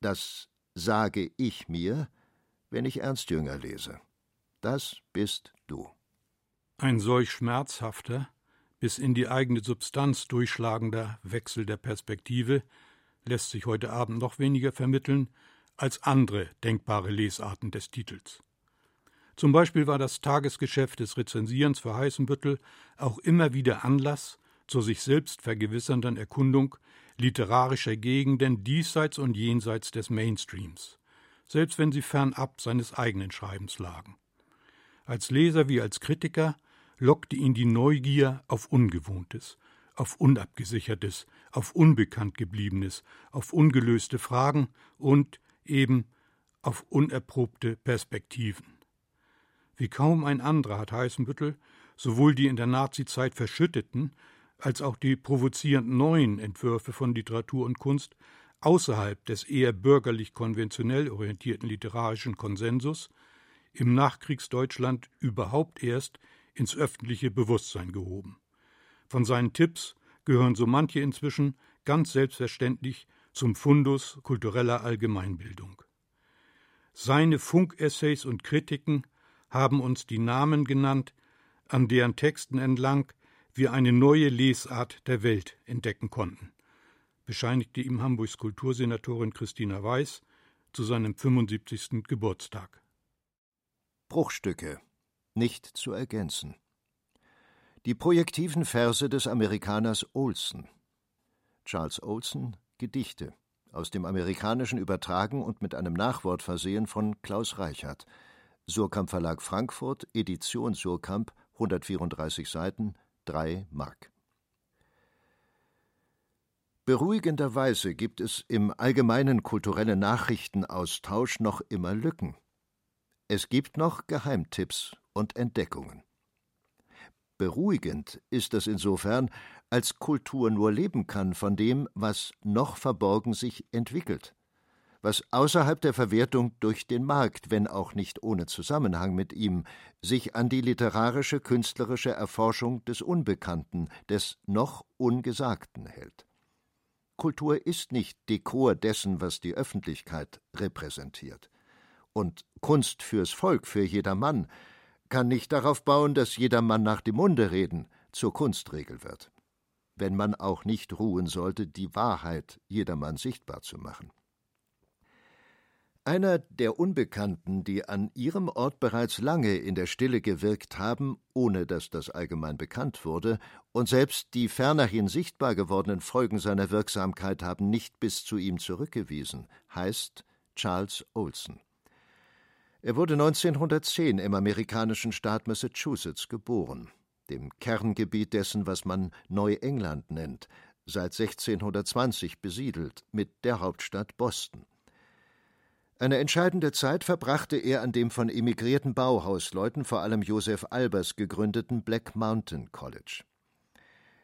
das sage ich mir, wenn ich Ernst Jünger lese. Das bist du. Ein solch schmerzhafter, bis in die eigene Substanz durchschlagender Wechsel der Perspektive lässt sich heute Abend noch weniger vermitteln als andere denkbare Lesarten des Titels. Zum Beispiel war das Tagesgeschäft des Rezensierens für Heißenbüttel auch immer wieder Anlass zur sich selbst vergewissernden Erkundung literarischer Gegenden diesseits und jenseits des Mainstreams, selbst wenn sie fernab seines eigenen Schreibens lagen. Als Leser wie als Kritiker lockte ihn die Neugier auf Ungewohntes, auf Unabgesichertes, auf Unbekannt gebliebenes, auf ungelöste Fragen und eben auf unerprobte Perspektiven. Wie kaum ein anderer hat Heißenbüttel sowohl die in der Nazizeit verschütteten als auch die provozierend neuen Entwürfe von Literatur und Kunst außerhalb des eher bürgerlich konventionell orientierten literarischen Konsensus im Nachkriegsdeutschland überhaupt erst ins öffentliche Bewusstsein gehoben. Von seinen Tipps gehören so manche inzwischen ganz selbstverständlich zum Fundus kultureller Allgemeinbildung. Seine Funkessays und Kritiken haben uns die Namen genannt, an deren Texten entlang wir eine neue Lesart der Welt entdecken konnten, bescheinigte ihm Hamburgs Kultursenatorin Christina Weiß zu seinem 75. Geburtstag. Bruchstücke nicht zu ergänzen. Die projektiven Verse des Amerikaners Olson. Charles Olson, Gedichte, aus dem Amerikanischen übertragen und mit einem Nachwort versehen von Klaus Reichert. Surkamp Verlag Frankfurt, Edition Surkamp, 134 Seiten, 3 Mark. Beruhigenderweise gibt es im allgemeinen kulturellen Nachrichtenaustausch noch immer Lücken. Es gibt noch Geheimtipps und Entdeckungen. Beruhigend ist es insofern, als Kultur nur leben kann von dem, was noch verborgen sich entwickelt, was außerhalb der Verwertung durch den Markt, wenn auch nicht ohne Zusammenhang mit ihm, sich an die literarische, künstlerische Erforschung des Unbekannten, des noch Ungesagten hält. Kultur ist nicht Dekor dessen, was die Öffentlichkeit repräsentiert. Und Kunst fürs Volk, für jedermann, kann nicht darauf bauen, dass jedermann nach dem Munde reden zur Kunstregel wird. Wenn man auch nicht ruhen sollte, die Wahrheit jedermann sichtbar zu machen. Einer der Unbekannten, die an ihrem Ort bereits lange in der Stille gewirkt haben, ohne dass das allgemein bekannt wurde, und selbst die fernerhin sichtbar gewordenen Folgen seiner Wirksamkeit haben nicht bis zu ihm zurückgewiesen, heißt Charles Olson. Er wurde 1910 im amerikanischen Staat Massachusetts geboren, dem Kerngebiet dessen, was man Neuengland nennt, seit 1620 besiedelt, mit der Hauptstadt Boston. Eine entscheidende Zeit verbrachte er an dem von emigrierten Bauhausleuten, vor allem Joseph Albers, gegründeten Black Mountain College.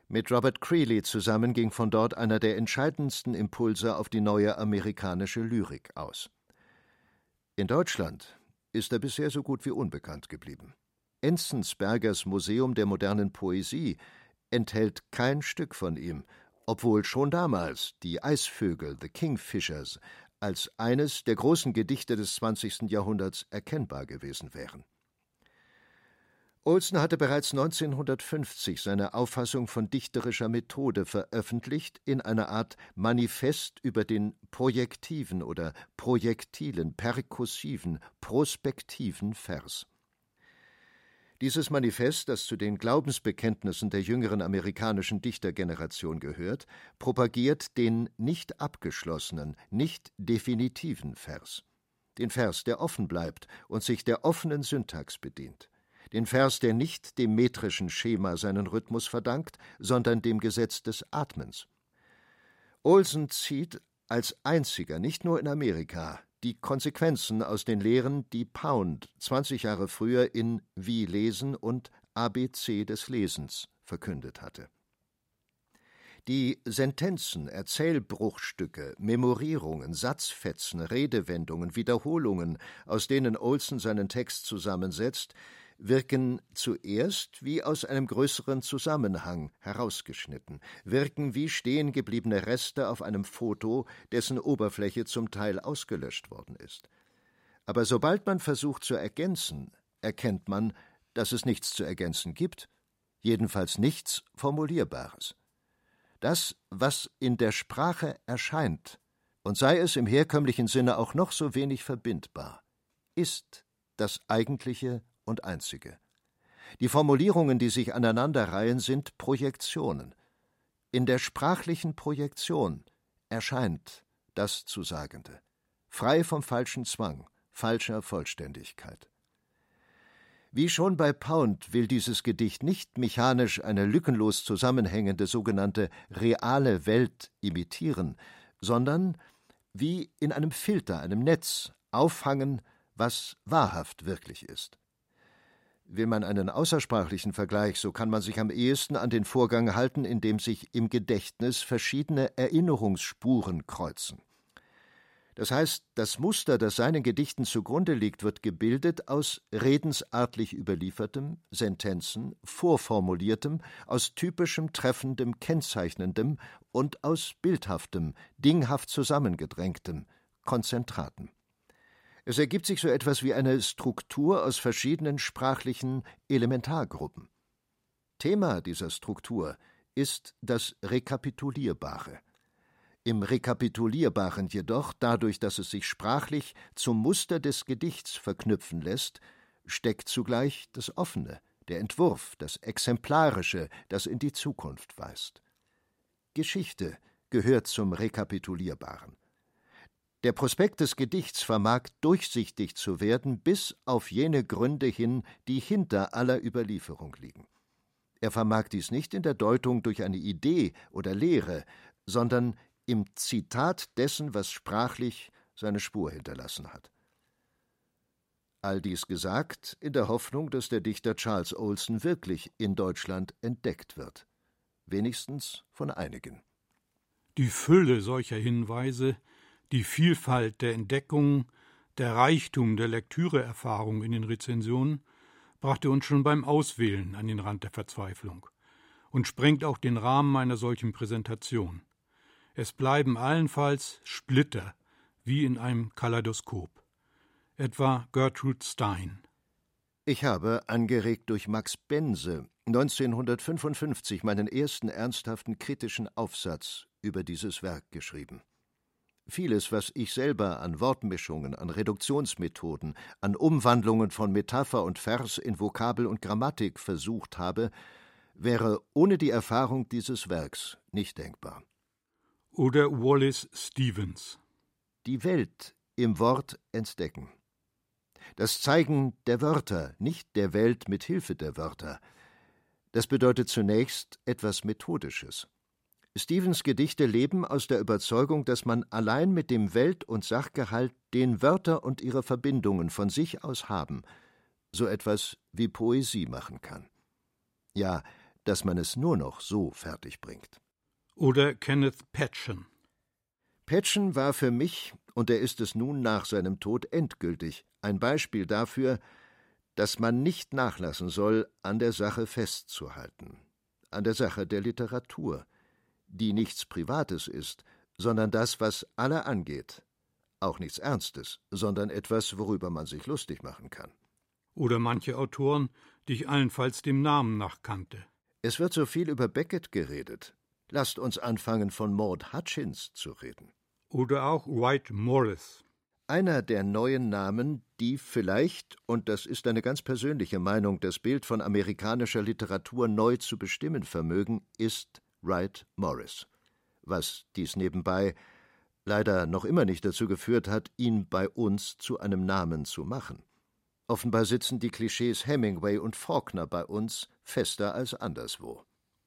Mit Robert Creeley zusammen ging von dort einer der entscheidendsten Impulse auf die neue amerikanische Lyrik aus. In Deutschland ist er bisher so gut wie unbekannt geblieben. Enzensbergers Museum der modernen Poesie enthält kein Stück von ihm, obwohl schon damals die Eisvögel, The Kingfishers, als eines der großen Gedichte des 20. Jahrhunderts erkennbar gewesen wären. Olsen hatte bereits 1950 seine Auffassung von dichterischer Methode veröffentlicht in einer Art Manifest über den projektiven oder projektilen, perkussiven, prospektiven Vers. Dieses Manifest, das zu den Glaubensbekenntnissen der jüngeren amerikanischen Dichtergeneration gehört, propagiert den nicht abgeschlossenen, nicht definitiven Vers. Den Vers, der offen bleibt und sich der offenen Syntax bedient. Den Vers, der nicht dem metrischen Schema seinen Rhythmus verdankt, sondern dem Gesetz des Atmens. Olsen zieht als einziger, nicht nur in Amerika, die Konsequenzen aus den Lehren, die Pound 20 Jahre früher in Wie lesen und ABC des Lesens verkündet hatte. Die Sentenzen, Erzählbruchstücke, Memorierungen, Satzfetzen, Redewendungen, Wiederholungen, aus denen Olsen seinen Text zusammensetzt, wirken zuerst wie aus einem größeren Zusammenhang herausgeschnitten, wirken wie stehengebliebene Reste auf einem Foto, dessen Oberfläche zum Teil ausgelöscht worden ist. Aber sobald man versucht zu ergänzen, erkennt man, dass es nichts zu ergänzen gibt, jedenfalls nichts Formulierbares. Das, was in der Sprache erscheint, und sei es im herkömmlichen Sinne auch noch so wenig verbindbar, ist das eigentliche und einzige. Die Formulierungen, die sich aneinanderreihen, sind Projektionen. In der sprachlichen Projektion erscheint das Zusagende, frei vom falschen Zwang, falscher Vollständigkeit. Wie schon bei Pound will dieses Gedicht nicht mechanisch eine lückenlos zusammenhängende sogenannte reale Welt imitieren, sondern wie in einem Filter, einem Netz auffangen, was wahrhaft wirklich ist. Will man einen außersprachlichen Vergleich, so kann man sich am ehesten an den Vorgang halten, in dem sich im Gedächtnis verschiedene Erinnerungsspuren kreuzen. Das heißt, das Muster, das seinen Gedichten zugrunde liegt, wird gebildet aus redensartlich überliefertem, Sentenzen, vorformuliertem, aus typischem, treffendem, kennzeichnendem und aus bildhaftem, dinghaft zusammengedrängtem, Konzentraten. Es ergibt sich so etwas wie eine Struktur aus verschiedenen sprachlichen Elementargruppen. Thema dieser Struktur ist das Rekapitulierbare. Im Rekapitulierbaren jedoch, dadurch, dass es sich sprachlich zum Muster des Gedichts verknüpfen lässt, steckt zugleich das Offene, der Entwurf, das Exemplarische, das in die Zukunft weist. Geschichte gehört zum Rekapitulierbaren. Der Prospekt des Gedichts vermag durchsichtig zu werden bis auf jene Gründe hin, die hinter aller Überlieferung liegen. Er vermag dies nicht in der Deutung durch eine Idee oder Lehre, sondern im Zitat dessen, was sprachlich seine Spur hinterlassen hat. All dies gesagt in der Hoffnung, dass der Dichter Charles Olson wirklich in Deutschland entdeckt wird. Wenigstens von einigen. Die Fülle solcher Hinweise die Vielfalt der Entdeckungen, der Reichtum der Lektüreerfahrung in den Rezensionen brachte uns schon beim Auswählen an den Rand der Verzweiflung und sprengt auch den Rahmen einer solchen Präsentation. Es bleiben allenfalls Splitter, wie in einem Kaleidoskop. Etwa Gertrude Stein. Ich habe, angeregt durch Max Bense, 1955 meinen ersten ernsthaften kritischen Aufsatz über dieses Werk geschrieben. Vieles, was ich selber an Wortmischungen, an Reduktionsmethoden, an Umwandlungen von Metapher und Vers in Vokabel und Grammatik versucht habe, wäre ohne die Erfahrung dieses Werks nicht denkbar. Oder Wallace Stevens. Die Welt im Wort entdecken. Das Zeigen der Wörter, nicht der Welt mit Hilfe der Wörter. Das bedeutet zunächst etwas Methodisches. Stevens Gedichte leben aus der Überzeugung, dass man allein mit dem Welt- und Sachgehalt den Wörter und ihre Verbindungen von sich aus haben, so etwas wie Poesie machen kann. Ja, dass man es nur noch so fertig bringt. Oder Kenneth Patchen. Patchen war für mich, und er ist es nun nach seinem Tod endgültig, ein Beispiel dafür, dass man nicht nachlassen soll, an der Sache festzuhalten, an der Sache der Literatur, die nichts Privates ist, sondern das, was alle angeht, auch nichts Ernstes, sondern etwas, worüber man sich lustig machen kann. Oder manche Autoren, die ich allenfalls dem Namen nach kannte. Es wird so viel über Beckett geredet. Lasst uns anfangen, von Maud Hutchins zu reden. Oder auch White Morris. Einer der neuen Namen, die vielleicht, und das ist eine ganz persönliche Meinung, das Bild von amerikanischer Literatur neu zu bestimmen vermögen, ist Wright Morris. Was dies nebenbei leider noch immer nicht dazu geführt hat, ihn bei uns zu einem Namen zu machen. Offenbar sitzen die Klischees Hemingway und Faulkner bei uns fester als anderswo.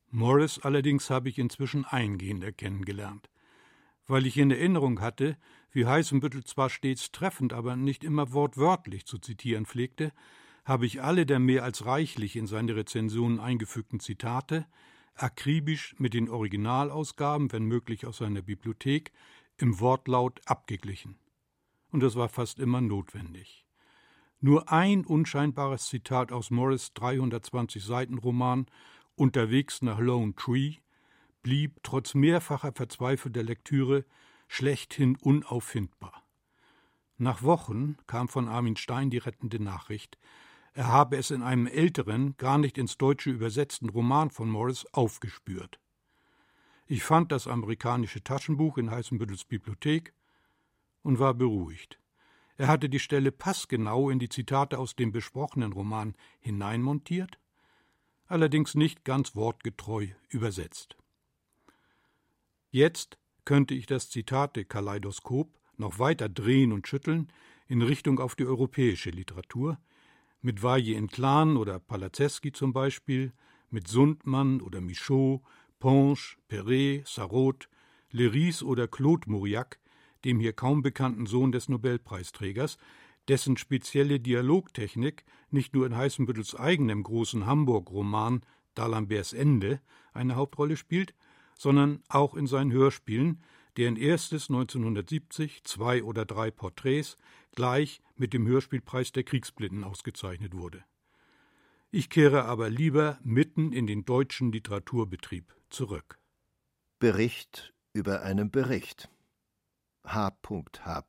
Morris allerdings habe ich inzwischen eingehender kennengelernt. Weil ich in Erinnerung hatte, wie Heißenbüttel zwar stets treffend, aber nicht immer wortwörtlich zu zitieren pflegte, habe ich alle der mehr als reichlich in seine Rezensionen eingefügten Zitate akribisch mit den Originalausgaben, wenn möglich aus seiner Bibliothek, im Wortlaut abgeglichen. Und das war fast immer notwendig. Nur ein unscheinbares Zitat aus Morris 320 Seiten Roman Unterwegs nach Lone Tree blieb trotz mehrfacher verzweifelter Lektüre schlechthin unauffindbar. Nach Wochen kam von Armin Stein die rettende Nachricht, er habe es in einem älteren, gar nicht ins Deutsche übersetzten Roman von Morris aufgespürt. Ich fand das amerikanische Taschenbuch in Heißenbüttels Bibliothek und war beruhigt. Er hatte die Stelle passgenau in die Zitate aus dem besprochenen Roman hineinmontiert, allerdings nicht ganz wortgetreu übersetzt. Jetzt könnte ich das Zitate-Kaleidoskop noch weiter drehen und schütteln in Richtung auf die europäische Literatur, mit Valle-Inclán oder Palazeski zum Beispiel, mit Sundmann oder Michaud, Ponche, Perret, Sarraute, Leris oder Claude Mauriac, dem hier kaum bekannten Sohn des Nobelpreisträgers, dessen spezielle Dialogtechnik nicht nur in Heißenbüttels eigenem großen Hamburg-Roman D'Alemberts Ende eine Hauptrolle spielt, sondern auch in seinen Hörspielen, deren erstes 1970, zwei oder drei Porträts, gleich mit dem Hörspielpreis der Kriegsblinden ausgezeichnet wurde. Ich kehre aber lieber mitten in den deutschen Literaturbetrieb zurück. Bericht über einen Bericht. H. H.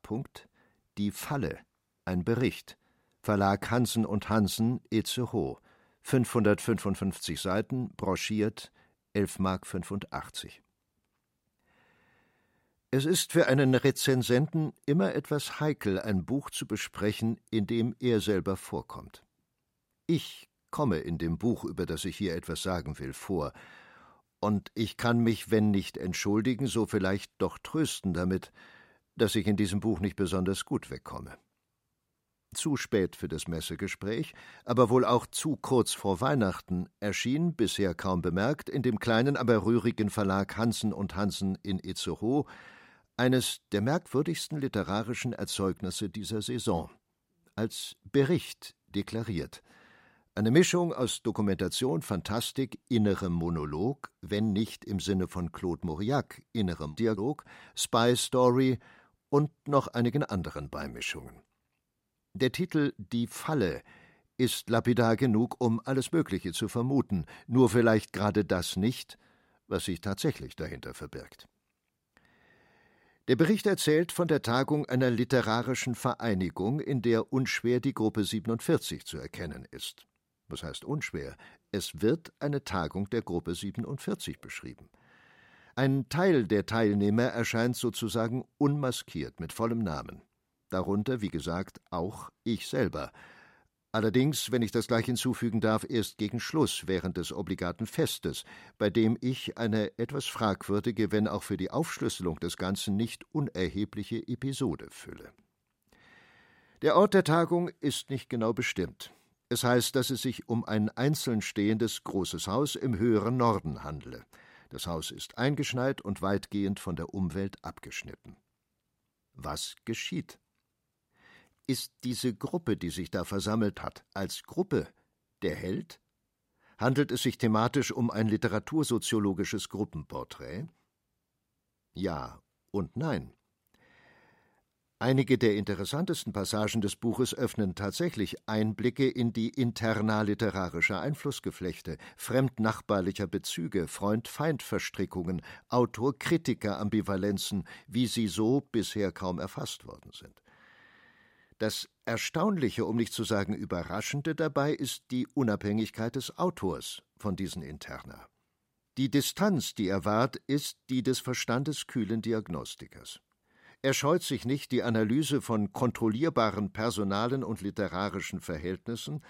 Die Falle. Ein Bericht. Verlag Hansen und Hansen, Itzehoe. 555 Seiten, broschiert, 11 Mark 85. Es ist für einen Rezensenten immer etwas heikel, ein Buch zu besprechen, in dem er selber vorkommt. Ich komme in dem Buch, über das ich hier etwas sagen will, vor, und ich kann mich, wenn nicht entschuldigen, so vielleicht doch trösten damit, dass ich in diesem Buch nicht besonders gut wegkomme. Zu spät für das Messegespräch, aber wohl auch zu kurz vor Weihnachten erschien, bisher kaum bemerkt, in dem kleinen, aber rührigen Verlag Hansen und Hansen in Itzehoe eines der merkwürdigsten literarischen Erzeugnisse dieser Saison, als Bericht deklariert. Eine Mischung aus Dokumentation, Fantastik, innerem Monolog, wenn nicht im Sinne von Claude Mauriac, innerem Dialog, Spy Story und noch einigen anderen Beimischungen. Der Titel Die Falle ist lapidar genug, um alles Mögliche zu vermuten, nur vielleicht gerade das nicht, was sich tatsächlich dahinter verbirgt. Der Bericht erzählt von der Tagung einer literarischen Vereinigung, in der unschwer die Gruppe 47 zu erkennen ist. Was heißt unschwer? Es wird eine Tagung der Gruppe 47 beschrieben. Ein Teil der Teilnehmer erscheint sozusagen unmaskiert mit vollem Namen. Darunter, wie gesagt, auch ich selber, Allerdings, wenn ich das gleich hinzufügen darf, erst gegen Schluss während des obligaten Festes, bei dem ich eine etwas fragwürdige, wenn auch für die Aufschlüsselung des Ganzen nicht unerhebliche Episode fülle. Der Ort der Tagung ist nicht genau bestimmt. Es heißt, dass es sich um ein einzeln stehendes großes Haus im höheren Norden handle. Das Haus ist eingeschneit und weitgehend von der Umwelt abgeschnitten. Was geschieht? Ist diese Gruppe, die sich da versammelt hat, als Gruppe der Held? Handelt es sich thematisch um ein literatursoziologisches Gruppenporträt? Ja und nein. Einige der interessantesten Passagen des Buches öffnen tatsächlich Einblicke in die interna literarischer Einflussgeflechte, fremdnachbarlicher Bezüge, Freund-Feind-Verstrickungen, Autor-Kritiker-Ambivalenzen, wie sie so bisher kaum erfasst worden sind. Das Erstaunliche, um nicht zu sagen Überraschende dabei ist die Unabhängigkeit des Autors von diesen Interna. Die Distanz, die er wahrt, ist die des verstandeskühlen Diagnostikers. Er scheut sich nicht, die Analyse von kontrollierbaren personalen und literarischen Verhältnissen,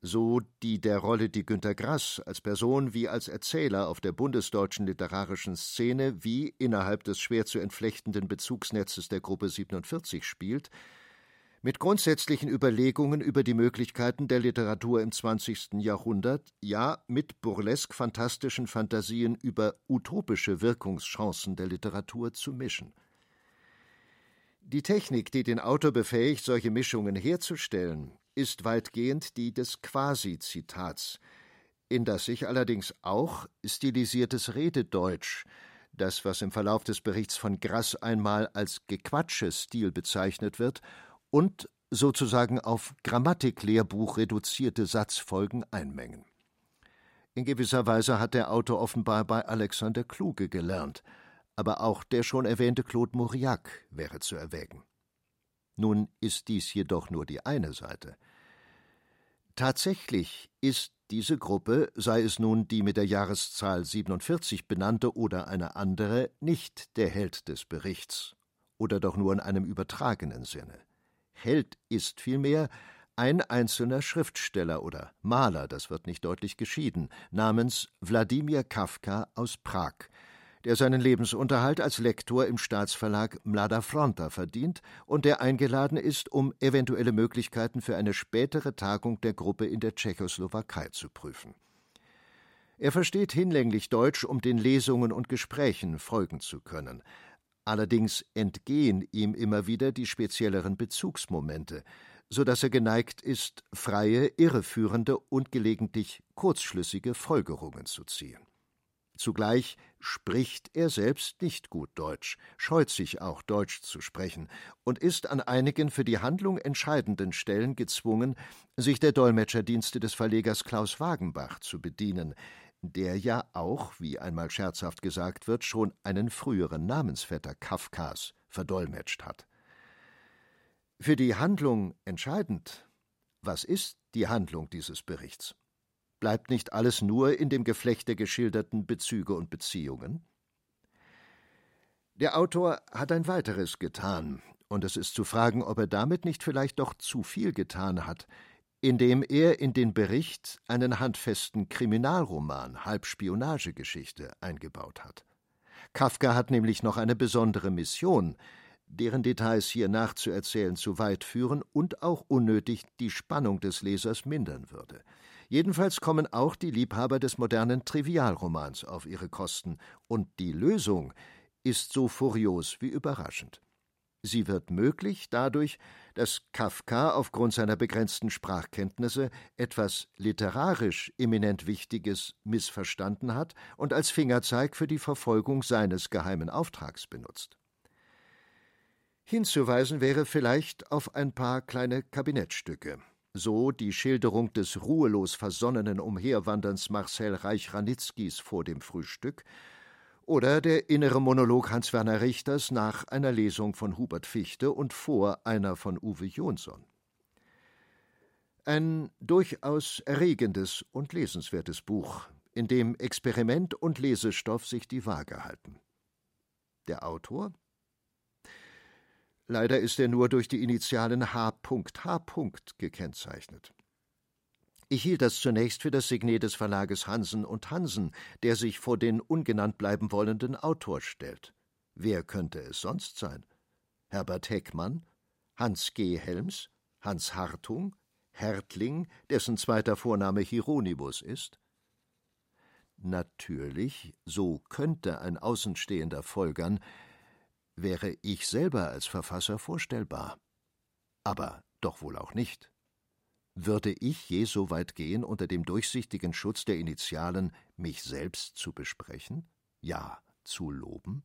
so die der Rolle, die Günter Grass als Person wie als Erzähler auf der bundesdeutschen literarischen Szene wie innerhalb des schwer zu entflechtenden Bezugsnetzes der Gruppe 47 spielt, mit grundsätzlichen Überlegungen über die Möglichkeiten der Literatur im 20. Jahrhundert, ja mit burlesk-fantastischen Fantasien über utopische Wirkungschancen der Literatur zu mischen. Die Technik, die den Autor befähigt, solche Mischungen herzustellen, ist weitgehend die des Quasi-Zitats, in das sich allerdings auch stilisiertes Rededeutsch, das, was im Verlauf des Berichts von Grass einmal als Gequatsche-Stil bezeichnet wird, und sozusagen auf Grammatiklehrbuch reduzierte Satzfolgen einmengen. In gewisser Weise hat der Autor offenbar bei Alexander Kluge gelernt – aber auch der schon erwähnte Claude Mauriac wäre zu erwägen. Nun ist dies jedoch nur die eine Seite. Tatsächlich ist diese Gruppe, sei es nun die mit der Jahreszahl 47 benannte oder eine andere, nicht der Held des Berichts, oder doch nur in einem übertragenen Sinne. Held ist vielmehr ein einzelner Schriftsteller oder Maler, das wird nicht deutlich geschieden, namens Wladimir Kafka aus Prag, der seinen Lebensunterhalt als Lektor im Staatsverlag Mlada Fronta verdient und der eingeladen ist, um eventuelle Möglichkeiten für eine spätere Tagung der Gruppe in der Tschechoslowakei zu prüfen. Er versteht hinlänglich Deutsch, um den Lesungen und Gesprächen folgen zu können. Allerdings entgehen ihm immer wieder die spezielleren Bezugsmomente, so dass er geneigt ist, freie, irreführende und gelegentlich kurzschlüssige Folgerungen zu ziehen. Zugleich spricht er selbst nicht gut Deutsch, scheut sich auch Deutsch zu sprechen und ist an einigen für die Handlung entscheidenden Stellen gezwungen, sich der Dolmetscherdienste des Verlegers Klaus Wagenbach zu bedienen, der ja auch, wie einmal scherzhaft gesagt wird, schon einen früheren Namensvetter Kafkas verdolmetscht hat. Für die Handlung entscheidend, was ist die Handlung dieses Berichts? Bleibt nicht alles nur in dem Geflecht der geschilderten Bezüge und Beziehungen? Der Autor hat ein weiteres getan, und es ist zu fragen, ob er damit nicht vielleicht doch zu viel getan hat, indem er in den Bericht einen handfesten Kriminalroman, Halbspionagegeschichte eingebaut hat. Kafka hat nämlich noch eine besondere Mission, deren Details hier nachzuerzählen zu weit führen und auch unnötig die Spannung des Lesers mindern würde. Jedenfalls kommen auch die Liebhaber des modernen Trivialromans auf ihre Kosten, und die Lösung ist so furios wie überraschend. Sie wird möglich dadurch, dass Kafka aufgrund seiner begrenzten Sprachkenntnisse etwas literarisch eminent Wichtiges missverstanden hat und als Fingerzeig für die Verfolgung seines geheimen Auftrags benutzt. Hinzuweisen wäre vielleicht auf ein paar kleine Kabinettstücke so die Schilderung des ruhelos versonnenen Umherwanderns Marcel Reich-Ranitzkis vor dem Frühstück oder der innere Monolog Hans-Werner Richters nach einer Lesung von Hubert Fichte und vor einer von Uwe Jonsson. Ein durchaus erregendes und lesenswertes Buch, in dem Experiment und Lesestoff sich die Waage halten. Der Autor Leider ist er nur durch die Initialen H.H. gekennzeichnet. Ich hielt das zunächst für das Signet des Verlages Hansen und Hansen, der sich vor den ungenannt bleiben wollenden Autor stellt. Wer könnte es sonst sein? Herbert Heckmann? Hans G. Helms? Hans Hartung? Hertling, dessen zweiter Vorname Hieronymus ist? Natürlich, so könnte ein Außenstehender folgern, wäre ich selber als Verfasser vorstellbar. Aber doch wohl auch nicht. Würde ich je so weit gehen, unter dem durchsichtigen Schutz der Initialen mich selbst zu besprechen? Ja, zu loben?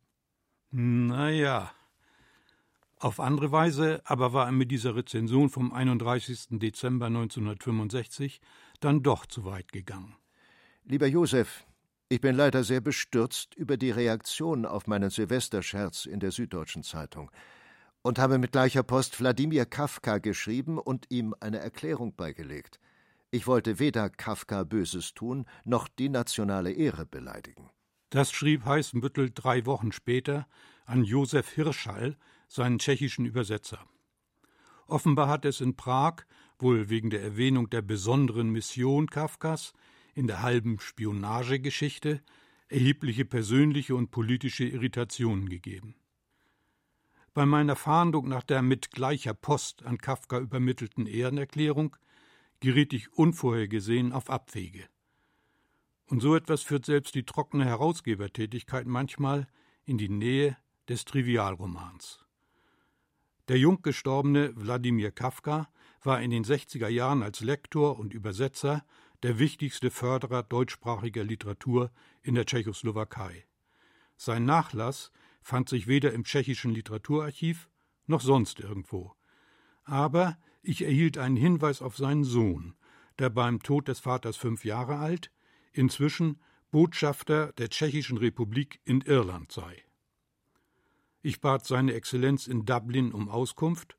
Na ja. Auf andere Weise aber war er mit dieser Rezension vom 31. Dezember 1965 dann doch zu weit gegangen. Lieber Josef, ich bin leider sehr bestürzt über die Reaktion auf meinen Silvesterscherz in der Süddeutschen Zeitung und habe mit gleicher Post Wladimir Kafka geschrieben und ihm eine Erklärung beigelegt. Ich wollte weder Kafka Böses tun, noch die nationale Ehre beleidigen. Das schrieb Heißenbüttel drei Wochen später an Josef Hirschall, seinen tschechischen Übersetzer. Offenbar hat es in Prag, wohl wegen der Erwähnung der besonderen Mission Kafkas, in der halben Spionagegeschichte erhebliche persönliche und politische Irritationen gegeben. Bei meiner Fahndung nach der mit gleicher Post an Kafka übermittelten Ehrenerklärung geriet ich unvorhergesehen auf Abwege. Und so etwas führt selbst die trockene Herausgebertätigkeit manchmal in die Nähe des Trivialromans. Der jung gestorbene Wladimir Kafka war in den 60er Jahren als Lektor und Übersetzer der wichtigste Förderer deutschsprachiger Literatur in der Tschechoslowakei. Sein Nachlass fand sich weder im tschechischen Literaturarchiv noch sonst irgendwo. Aber ich erhielt einen Hinweis auf seinen Sohn, der beim Tod des Vaters fünf Jahre alt, inzwischen Botschafter der Tschechischen Republik in Irland sei. Ich bat seine Exzellenz in Dublin um Auskunft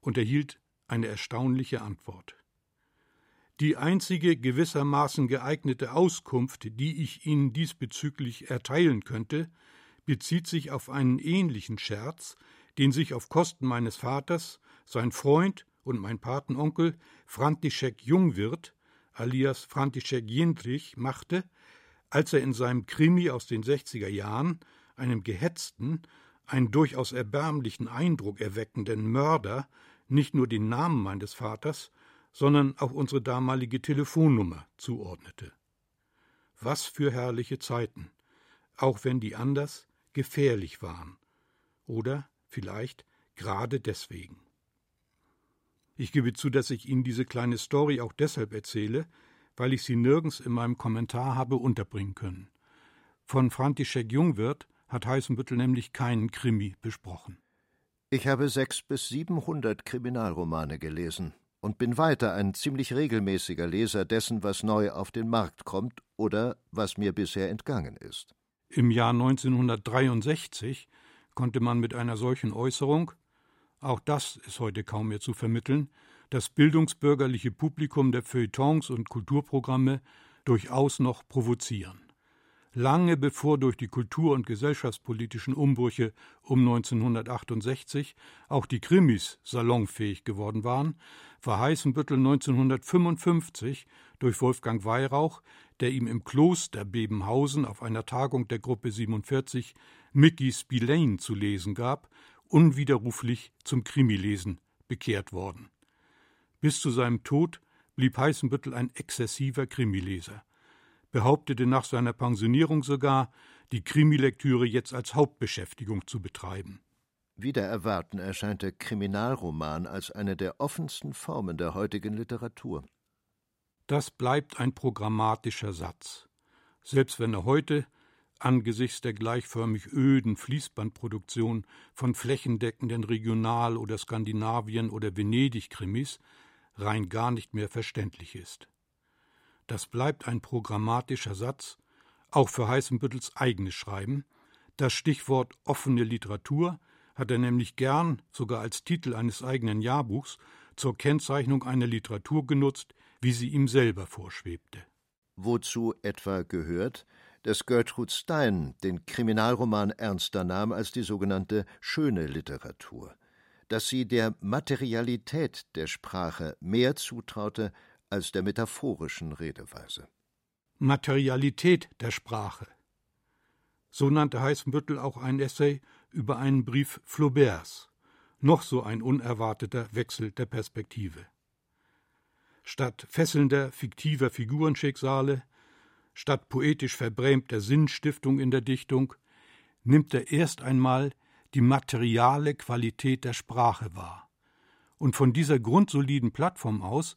und erhielt eine erstaunliche Antwort. Die einzige gewissermaßen geeignete Auskunft, die ich Ihnen diesbezüglich erteilen könnte, bezieht sich auf einen ähnlichen Scherz, den sich auf Kosten meines Vaters sein Freund und mein Patenonkel František Jungwirth alias František Jindrich machte, als er in seinem Krimi aus den 60er Jahren einem gehetzten, einen durchaus erbärmlichen Eindruck erweckenden Mörder nicht nur den Namen meines Vaters, sondern auch unsere damalige Telefonnummer zuordnete. Was für herrliche Zeiten, auch wenn die anders gefährlich waren. Oder vielleicht gerade deswegen. Ich gebe zu, dass ich Ihnen diese kleine Story auch deshalb erzähle, weil ich sie nirgends in meinem Kommentar habe unterbringen können. Von František Jungwirth hat Heißenbüttel nämlich keinen Krimi besprochen. Ich habe sechs bis siebenhundert Kriminalromane gelesen und bin weiter ein ziemlich regelmäßiger Leser dessen, was neu auf den Markt kommt oder was mir bisher entgangen ist. Im Jahr 1963 konnte man mit einer solchen Äußerung, auch das ist heute kaum mehr zu vermitteln, das bildungsbürgerliche Publikum der Feuilletons und Kulturprogramme durchaus noch provozieren. Lange bevor durch die kultur- und gesellschaftspolitischen Umbrüche um 1968 auch die Krimis salonfähig geworden waren, war Heißenbüttel 1955 durch Wolfgang Weihrauch, der ihm im Kloster Bebenhausen auf einer Tagung der Gruppe 47 Mickey Spillane zu lesen gab, unwiderruflich zum Krimilesen bekehrt worden. Bis zu seinem Tod blieb Heißenbüttel ein exzessiver Krimileser behauptete nach seiner Pensionierung sogar, die Krimilektüre jetzt als Hauptbeschäftigung zu betreiben. Wider Erwarten erscheint der Kriminalroman als eine der offensten Formen der heutigen Literatur. Das bleibt ein programmatischer Satz. Selbst wenn er heute, angesichts der gleichförmig öden Fließbandproduktion von flächendeckenden Regional- oder Skandinavien- oder Venedig-Krimis, rein gar nicht mehr verständlich ist. Das bleibt ein programmatischer Satz, auch für Heißenbüttels eigenes Schreiben. Das Stichwort offene Literatur hat er nämlich gern, sogar als Titel eines eigenen Jahrbuchs, zur Kennzeichnung einer Literatur genutzt, wie sie ihm selber vorschwebte. Wozu etwa gehört, dass Gertrud Stein den Kriminalroman ernster nahm als die sogenannte schöne Literatur, dass sie der Materialität der Sprache mehr zutraute als der metaphorischen Redeweise. Materialität der Sprache. So nannte Heißenbüttel auch ein Essay über einen Brief Flauberts, noch so ein unerwarteter Wechsel der Perspektive. Statt fesselnder, fiktiver Figurenschicksale, statt poetisch verbrämter Sinnstiftung in der Dichtung, nimmt er erst einmal die materiale Qualität der Sprache wahr. Und von dieser grundsoliden Plattform aus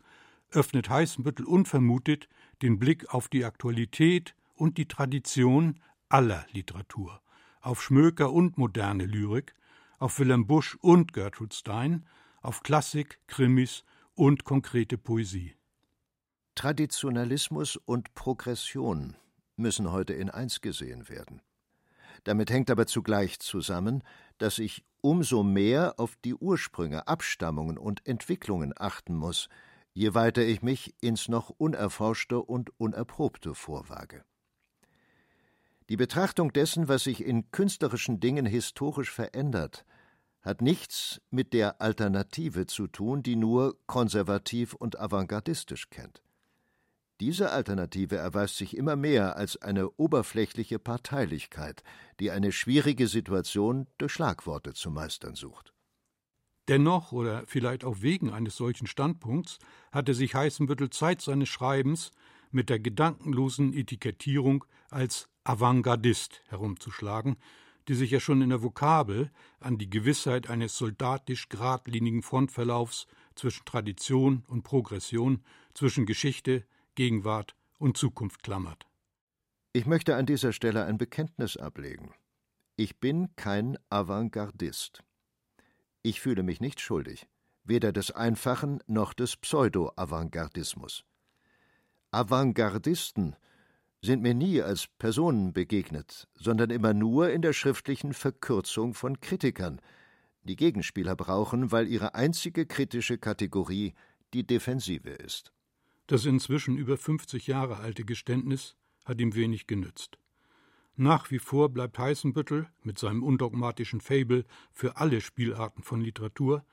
öffnet Heißenbüttel unvermutet den Blick auf die Aktualität und die Tradition aller Literatur, auf Schmöker und moderne Lyrik, auf Willem Busch und Gertrude Stein, auf Klassik, Krimis und konkrete Poesie. Traditionalismus und Progression müssen heute in eins gesehen werden. Damit hängt aber zugleich zusammen, dass ich umso mehr auf die Ursprünge, Abstammungen und Entwicklungen achten muss, je weiter ich mich ins noch Unerforschte und Unerprobte vorwage. Die Betrachtung dessen, was sich in künstlerischen Dingen historisch verändert, hat nichts mit der Alternative zu tun, die nur konservativ und avantgardistisch kennt. Diese Alternative erweist sich immer mehr als eine oberflächliche Parteilichkeit, die eine schwierige Situation durch Schlagworte zu meistern sucht. Dennoch oder vielleicht auch wegen eines solchen Standpunkts hatte sich Heißenbüttel Zeit seines Schreibens mit der gedankenlosen Etikettierung als Avantgardist herumzuschlagen, die sich ja schon in der Vokabel an die Gewissheit eines soldatisch geradlinigen Frontverlaufs zwischen Tradition und Progression, zwischen Geschichte, Gegenwart und Zukunft klammert. Ich möchte an dieser Stelle ein Bekenntnis ablegen. Ich bin kein Avantgardist. Ich fühle mich nicht schuldig, weder des einfachen noch des Pseudo-Avantgardismus. Avantgardisten sind mir nie als Personen begegnet, sondern immer nur in der schriftlichen Verkürzung von Kritikern, die Gegenspieler brauchen, weil ihre einzige kritische Kategorie die Defensive ist. Das inzwischen über 50 Jahre alte Geständnis hat ihm wenig genützt. Nach wie vor bleibt Heißenbüttel mit seinem undogmatischen Fabel für alle Spielarten von Literatur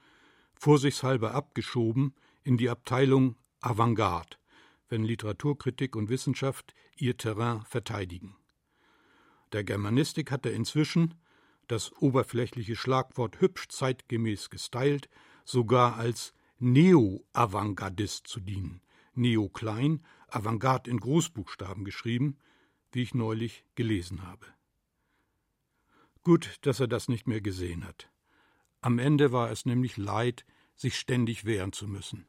vorsichtshalber abgeschoben in die Abteilung Avantgarde, wenn Literaturkritik und Wissenschaft ihr Terrain verteidigen. Der Germanistik hat er inzwischen, das oberflächliche Schlagwort hübsch zeitgemäß gestylt, sogar als Neo-Avantgardist zu dienen, Neo klein, Avantgarde in Großbuchstaben geschrieben, wie ich neulich gelesen habe. Gut, dass er das nicht mehr gesehen hat. Am Ende war es nämlich leid, sich ständig wehren zu müssen.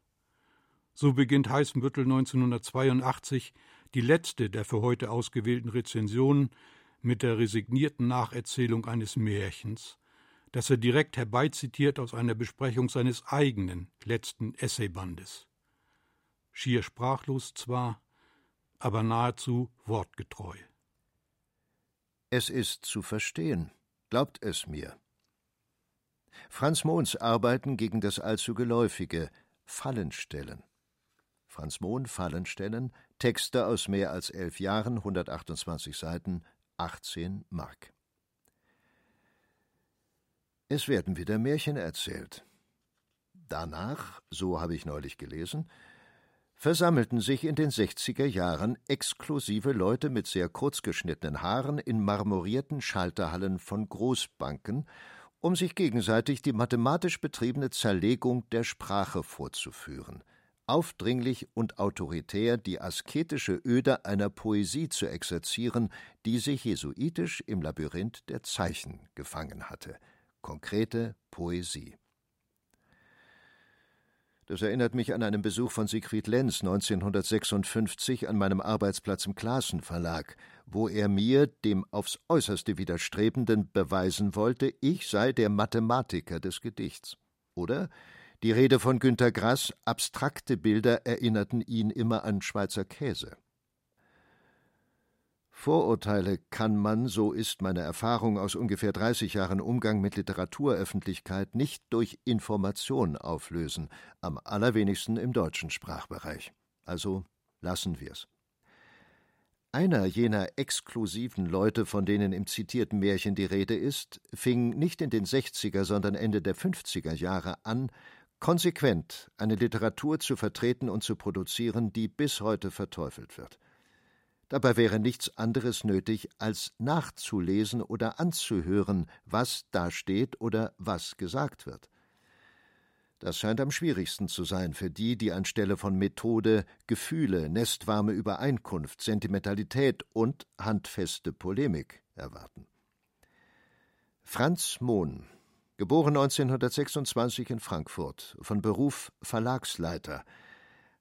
So beginnt Heißenbüttel 1982 die letzte der für heute ausgewählten Rezensionen mit der resignierten Nacherzählung eines Märchens, das er direkt herbeizitiert aus einer Besprechung seines eigenen letzten Essaybandes schier sprachlos zwar, aber nahezu wortgetreu. Es ist zu verstehen, glaubt es mir. Franz Mohns Arbeiten gegen das allzu geläufige Fallenstellen. Franz Mohn Fallenstellen, Texte aus mehr als elf Jahren, 128 Seiten, 18 Mark. Es werden wieder Märchen erzählt. Danach, so habe ich neulich gelesen, versammelten sich in den 60er Jahren exklusive Leute mit sehr kurzgeschnittenen Haaren in marmorierten Schalterhallen von Großbanken, um sich gegenseitig die mathematisch betriebene Zerlegung der Sprache vorzuführen, aufdringlich und autoritär die asketische Öde einer Poesie zu exerzieren, die sich jesuitisch im Labyrinth der Zeichen gefangen hatte. Konkrete Poesie. Das erinnert mich an einen Besuch von Siegfried Lenz 1956 an meinem Arbeitsplatz im Klassen Verlag, wo er mir, dem aufs äußerste Widerstrebenden, beweisen wollte, ich sei der Mathematiker des Gedichts. Oder die Rede von Günter Grass, abstrakte Bilder erinnerten ihn immer an Schweizer Käse. Vorurteile kann man, so ist meine Erfahrung aus ungefähr 30 Jahren Umgang mit Literaturöffentlichkeit, nicht durch Information auflösen, am allerwenigsten im deutschen Sprachbereich. Also lassen wir's. Einer jener exklusiven Leute, von denen im zitierten Märchen die Rede ist, fing nicht in den 60er, sondern Ende der 50er Jahre an, konsequent eine Literatur zu vertreten und zu produzieren, die bis heute verteufelt wird. Dabei wäre nichts anderes nötig, als nachzulesen oder anzuhören, was da steht oder was gesagt wird. Das scheint am schwierigsten zu sein für die, die anstelle von Methode Gefühle, nestwarme Übereinkunft, Sentimentalität und handfeste Polemik erwarten. Franz Mohn, geboren 1926 in Frankfurt, von Beruf Verlagsleiter,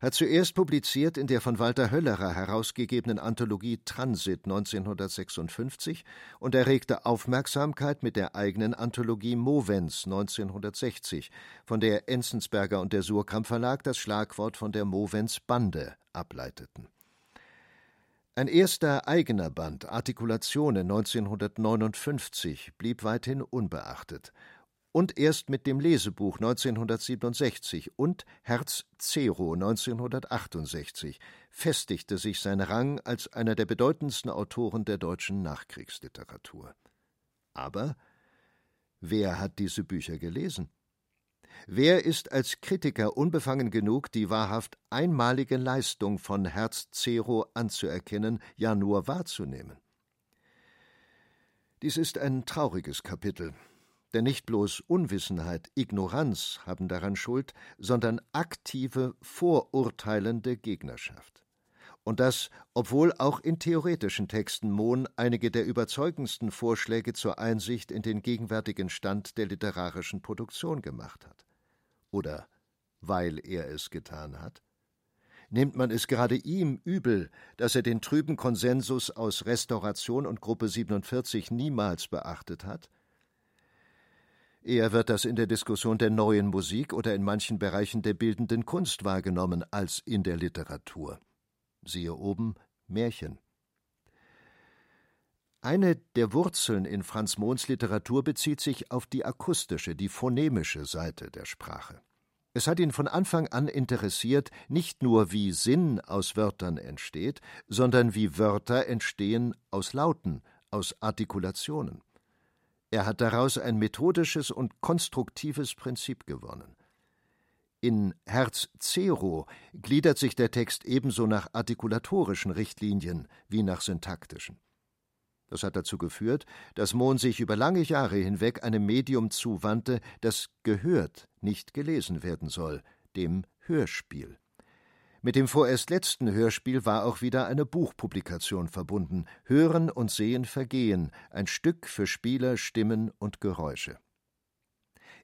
hat zuerst publiziert in der von Walter Höllerer herausgegebenen Anthologie Transit 1956 und erregte Aufmerksamkeit mit der eigenen Anthologie Movens 1960, von der Enzensberger und der Surkamp Verlag das Schlagwort von der Movens Bande ableiteten. Ein erster eigener Band Artikulationen 1959 blieb weithin unbeachtet und erst mit dem Lesebuch 1967 und Herz Zero 1968 festigte sich sein Rang als einer der bedeutendsten Autoren der deutschen Nachkriegsliteratur. Aber wer hat diese Bücher gelesen? Wer ist als Kritiker unbefangen genug, die wahrhaft einmalige Leistung von Herz Zero anzuerkennen, ja nur wahrzunehmen? Dies ist ein trauriges Kapitel, denn nicht bloß Unwissenheit, Ignoranz haben daran Schuld, sondern aktive, vorurteilende Gegnerschaft. Und das, obwohl auch in theoretischen Texten Mohn einige der überzeugendsten Vorschläge zur Einsicht in den gegenwärtigen Stand der literarischen Produktion gemacht hat. Oder weil er es getan hat? Nimmt man es gerade ihm übel, dass er den trüben Konsensus aus Restauration und Gruppe 47 niemals beachtet hat? Eher wird das in der Diskussion der neuen Musik oder in manchen Bereichen der bildenden Kunst wahrgenommen als in der Literatur. Siehe oben Märchen. Eine der Wurzeln in Franz Mohns Literatur bezieht sich auf die akustische, die phonemische Seite der Sprache. Es hat ihn von Anfang an interessiert, nicht nur wie Sinn aus Wörtern entsteht, sondern wie Wörter entstehen aus Lauten, aus Artikulationen. Er hat daraus ein methodisches und konstruktives Prinzip gewonnen. In Herz Zero gliedert sich der Text ebenso nach artikulatorischen Richtlinien wie nach syntaktischen. Das hat dazu geführt, dass Mohn sich über lange Jahre hinweg einem Medium zuwandte, das gehört, nicht gelesen werden soll, dem Hörspiel. Mit dem vorerst letzten Hörspiel war auch wieder eine Buchpublikation verbunden Hören und Sehen vergehen, ein Stück für Spieler, Stimmen und Geräusche.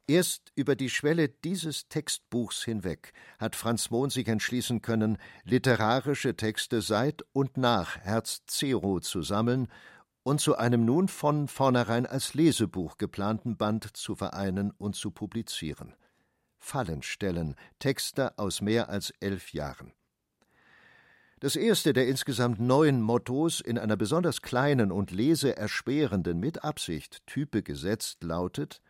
Erst über die Schwelle dieses Textbuchs hinweg hat Franz Mohn sich entschließen können, literarische Texte seit und nach Herz Zero zu sammeln und zu einem nun von vornherein als Lesebuch geplanten Band zu vereinen und zu publizieren. Fallenstellen, Texte aus mehr als elf Jahren. Das erste der insgesamt neun Mottos in einer besonders kleinen und leseersperrenden mit Absicht Type gesetzt lautet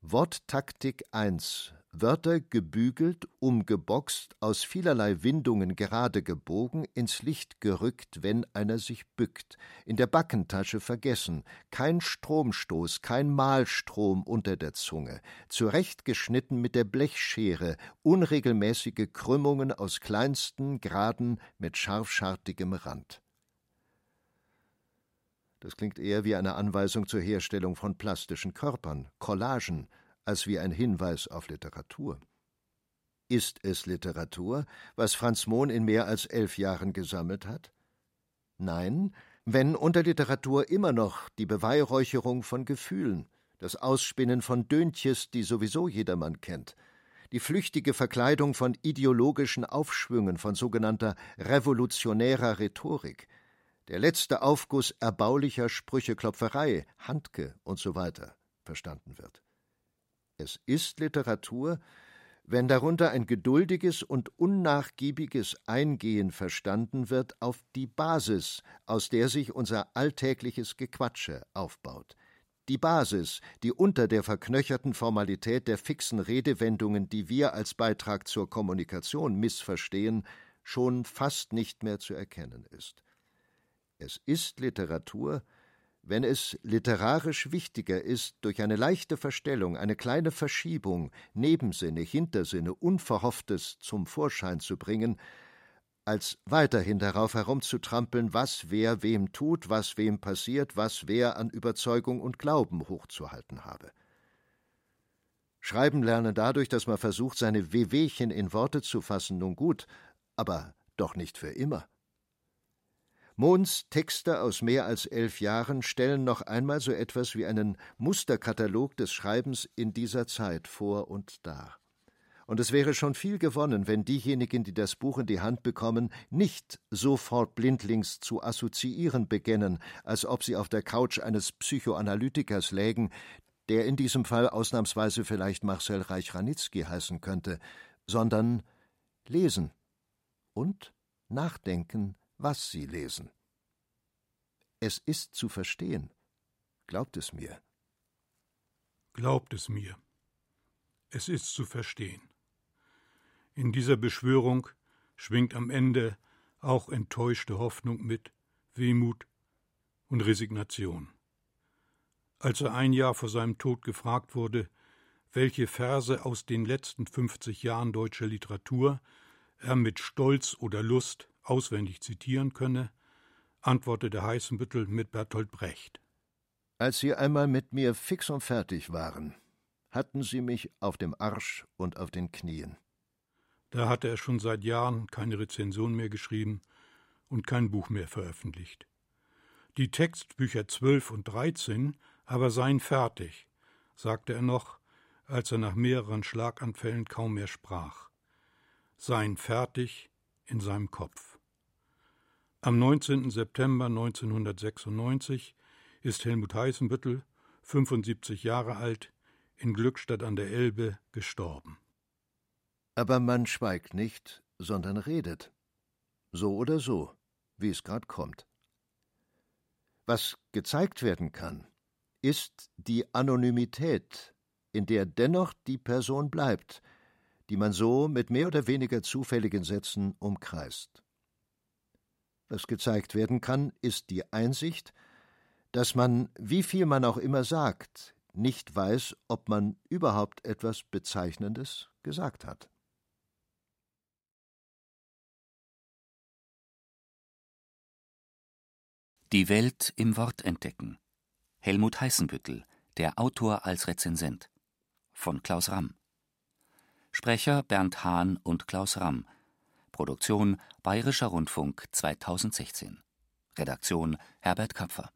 Worttaktik 1 Wörter gebügelt, umgeboxt, aus vielerlei Windungen gerade gebogen, ins Licht gerückt, wenn einer sich bückt, in der Backentasche vergessen, kein Stromstoß, kein Mahlstrom unter der Zunge, zurechtgeschnitten mit der Blechschere, unregelmäßige Krümmungen aus kleinsten, geraden, mit scharfschartigem Rand. Das klingt eher wie eine Anweisung zur Herstellung von plastischen Körpern, Collagen, als wie ein Hinweis auf Literatur. Ist es Literatur, was Franz Mohn in mehr als elf Jahren gesammelt hat? Nein, wenn unter Literatur immer noch die Beweihräucherung von Gefühlen, das Ausspinnen von Döntjes, die sowieso jedermann kennt, die flüchtige Verkleidung von ideologischen Aufschwüngen, von sogenannter revolutionärer Rhetorik, der letzte Aufguss erbaulicher Sprücheklopferei, Handke und so weiter verstanden wird. Es ist Literatur, wenn darunter ein geduldiges und unnachgiebiges Eingehen verstanden wird auf die Basis, aus der sich unser alltägliches Gequatsche aufbaut. Die Basis, die unter der verknöcherten Formalität der fixen Redewendungen, die wir als Beitrag zur Kommunikation missverstehen, schon fast nicht mehr zu erkennen ist. Es ist Literatur, wenn es literarisch wichtiger ist, durch eine leichte Verstellung, eine kleine Verschiebung, Nebensinne, Hintersinne, Unverhofftes zum Vorschein zu bringen, als weiterhin darauf herumzutrampeln, was wer wem tut, was wem passiert, was wer an Überzeugung und Glauben hochzuhalten habe. Schreiben lernen dadurch, dass man versucht, seine Wehwehchen in Worte zu fassen, nun gut, aber doch nicht für immer. Mohns Texte aus mehr als elf Jahren stellen noch einmal so etwas wie einen Musterkatalog des Schreibens in dieser Zeit vor und dar. und es wäre schon viel gewonnen, wenn diejenigen, die das Buch in die Hand bekommen, nicht sofort blindlings zu assoziieren beginnen, als ob sie auf der Couch eines Psychoanalytikers lägen, der in diesem Fall ausnahmsweise vielleicht Marcel Reich-Ranitzky heißen könnte, sondern lesen und nachdenken, was sie lesen. Es ist zu verstehen. Glaubt es mir. Glaubt es mir. Es ist zu verstehen. In dieser Beschwörung schwingt am Ende auch enttäuschte Hoffnung mit, Wehmut und Resignation. Als er ein Jahr vor seinem Tod gefragt wurde, welche Verse aus den letzten 50 Jahren deutscher Literatur er mit Stolz oder Lust auswendig zitieren könne, antwortete Heißenbüttel mit Bertolt Brecht. Als Sie einmal mit mir fix und fertig waren, hatten Sie mich auf dem Arsch und auf den Knien. Da hatte er schon seit Jahren keine Rezension mehr geschrieben und kein Buch mehr veröffentlicht. Die Textbücher 12 und 13 aber seien fertig, sagte er noch, als er nach mehreren Schlaganfällen kaum mehr sprach. Seien fertig in seinem Kopf. Am 19. September 1996 ist Helmut Heißenbüttel, 75 Jahre alt, in Glückstadt an der Elbe gestorben. Aber man schweigt nicht, sondern redet. So oder so, wie es gerade kommt. Was gezeigt werden kann, ist die Anonymität, in der dennoch die Person bleibt, die man so mit mehr oder weniger zufälligen Sätzen umkreist. Was gezeigt werden kann, ist die Einsicht, dass man, wie viel man auch immer sagt, nicht weiß, ob man überhaupt etwas Bezeichnendes gesagt hat. Die Welt im Wort entdecken. Helmut Heißenbüttel, der Autor als Rezensent. Von Klaus Ramm. Sprecher Bernd Hahn und Klaus Ramm. Produktion Bayerischer Rundfunk 2016. Redaktion Herbert Kapfer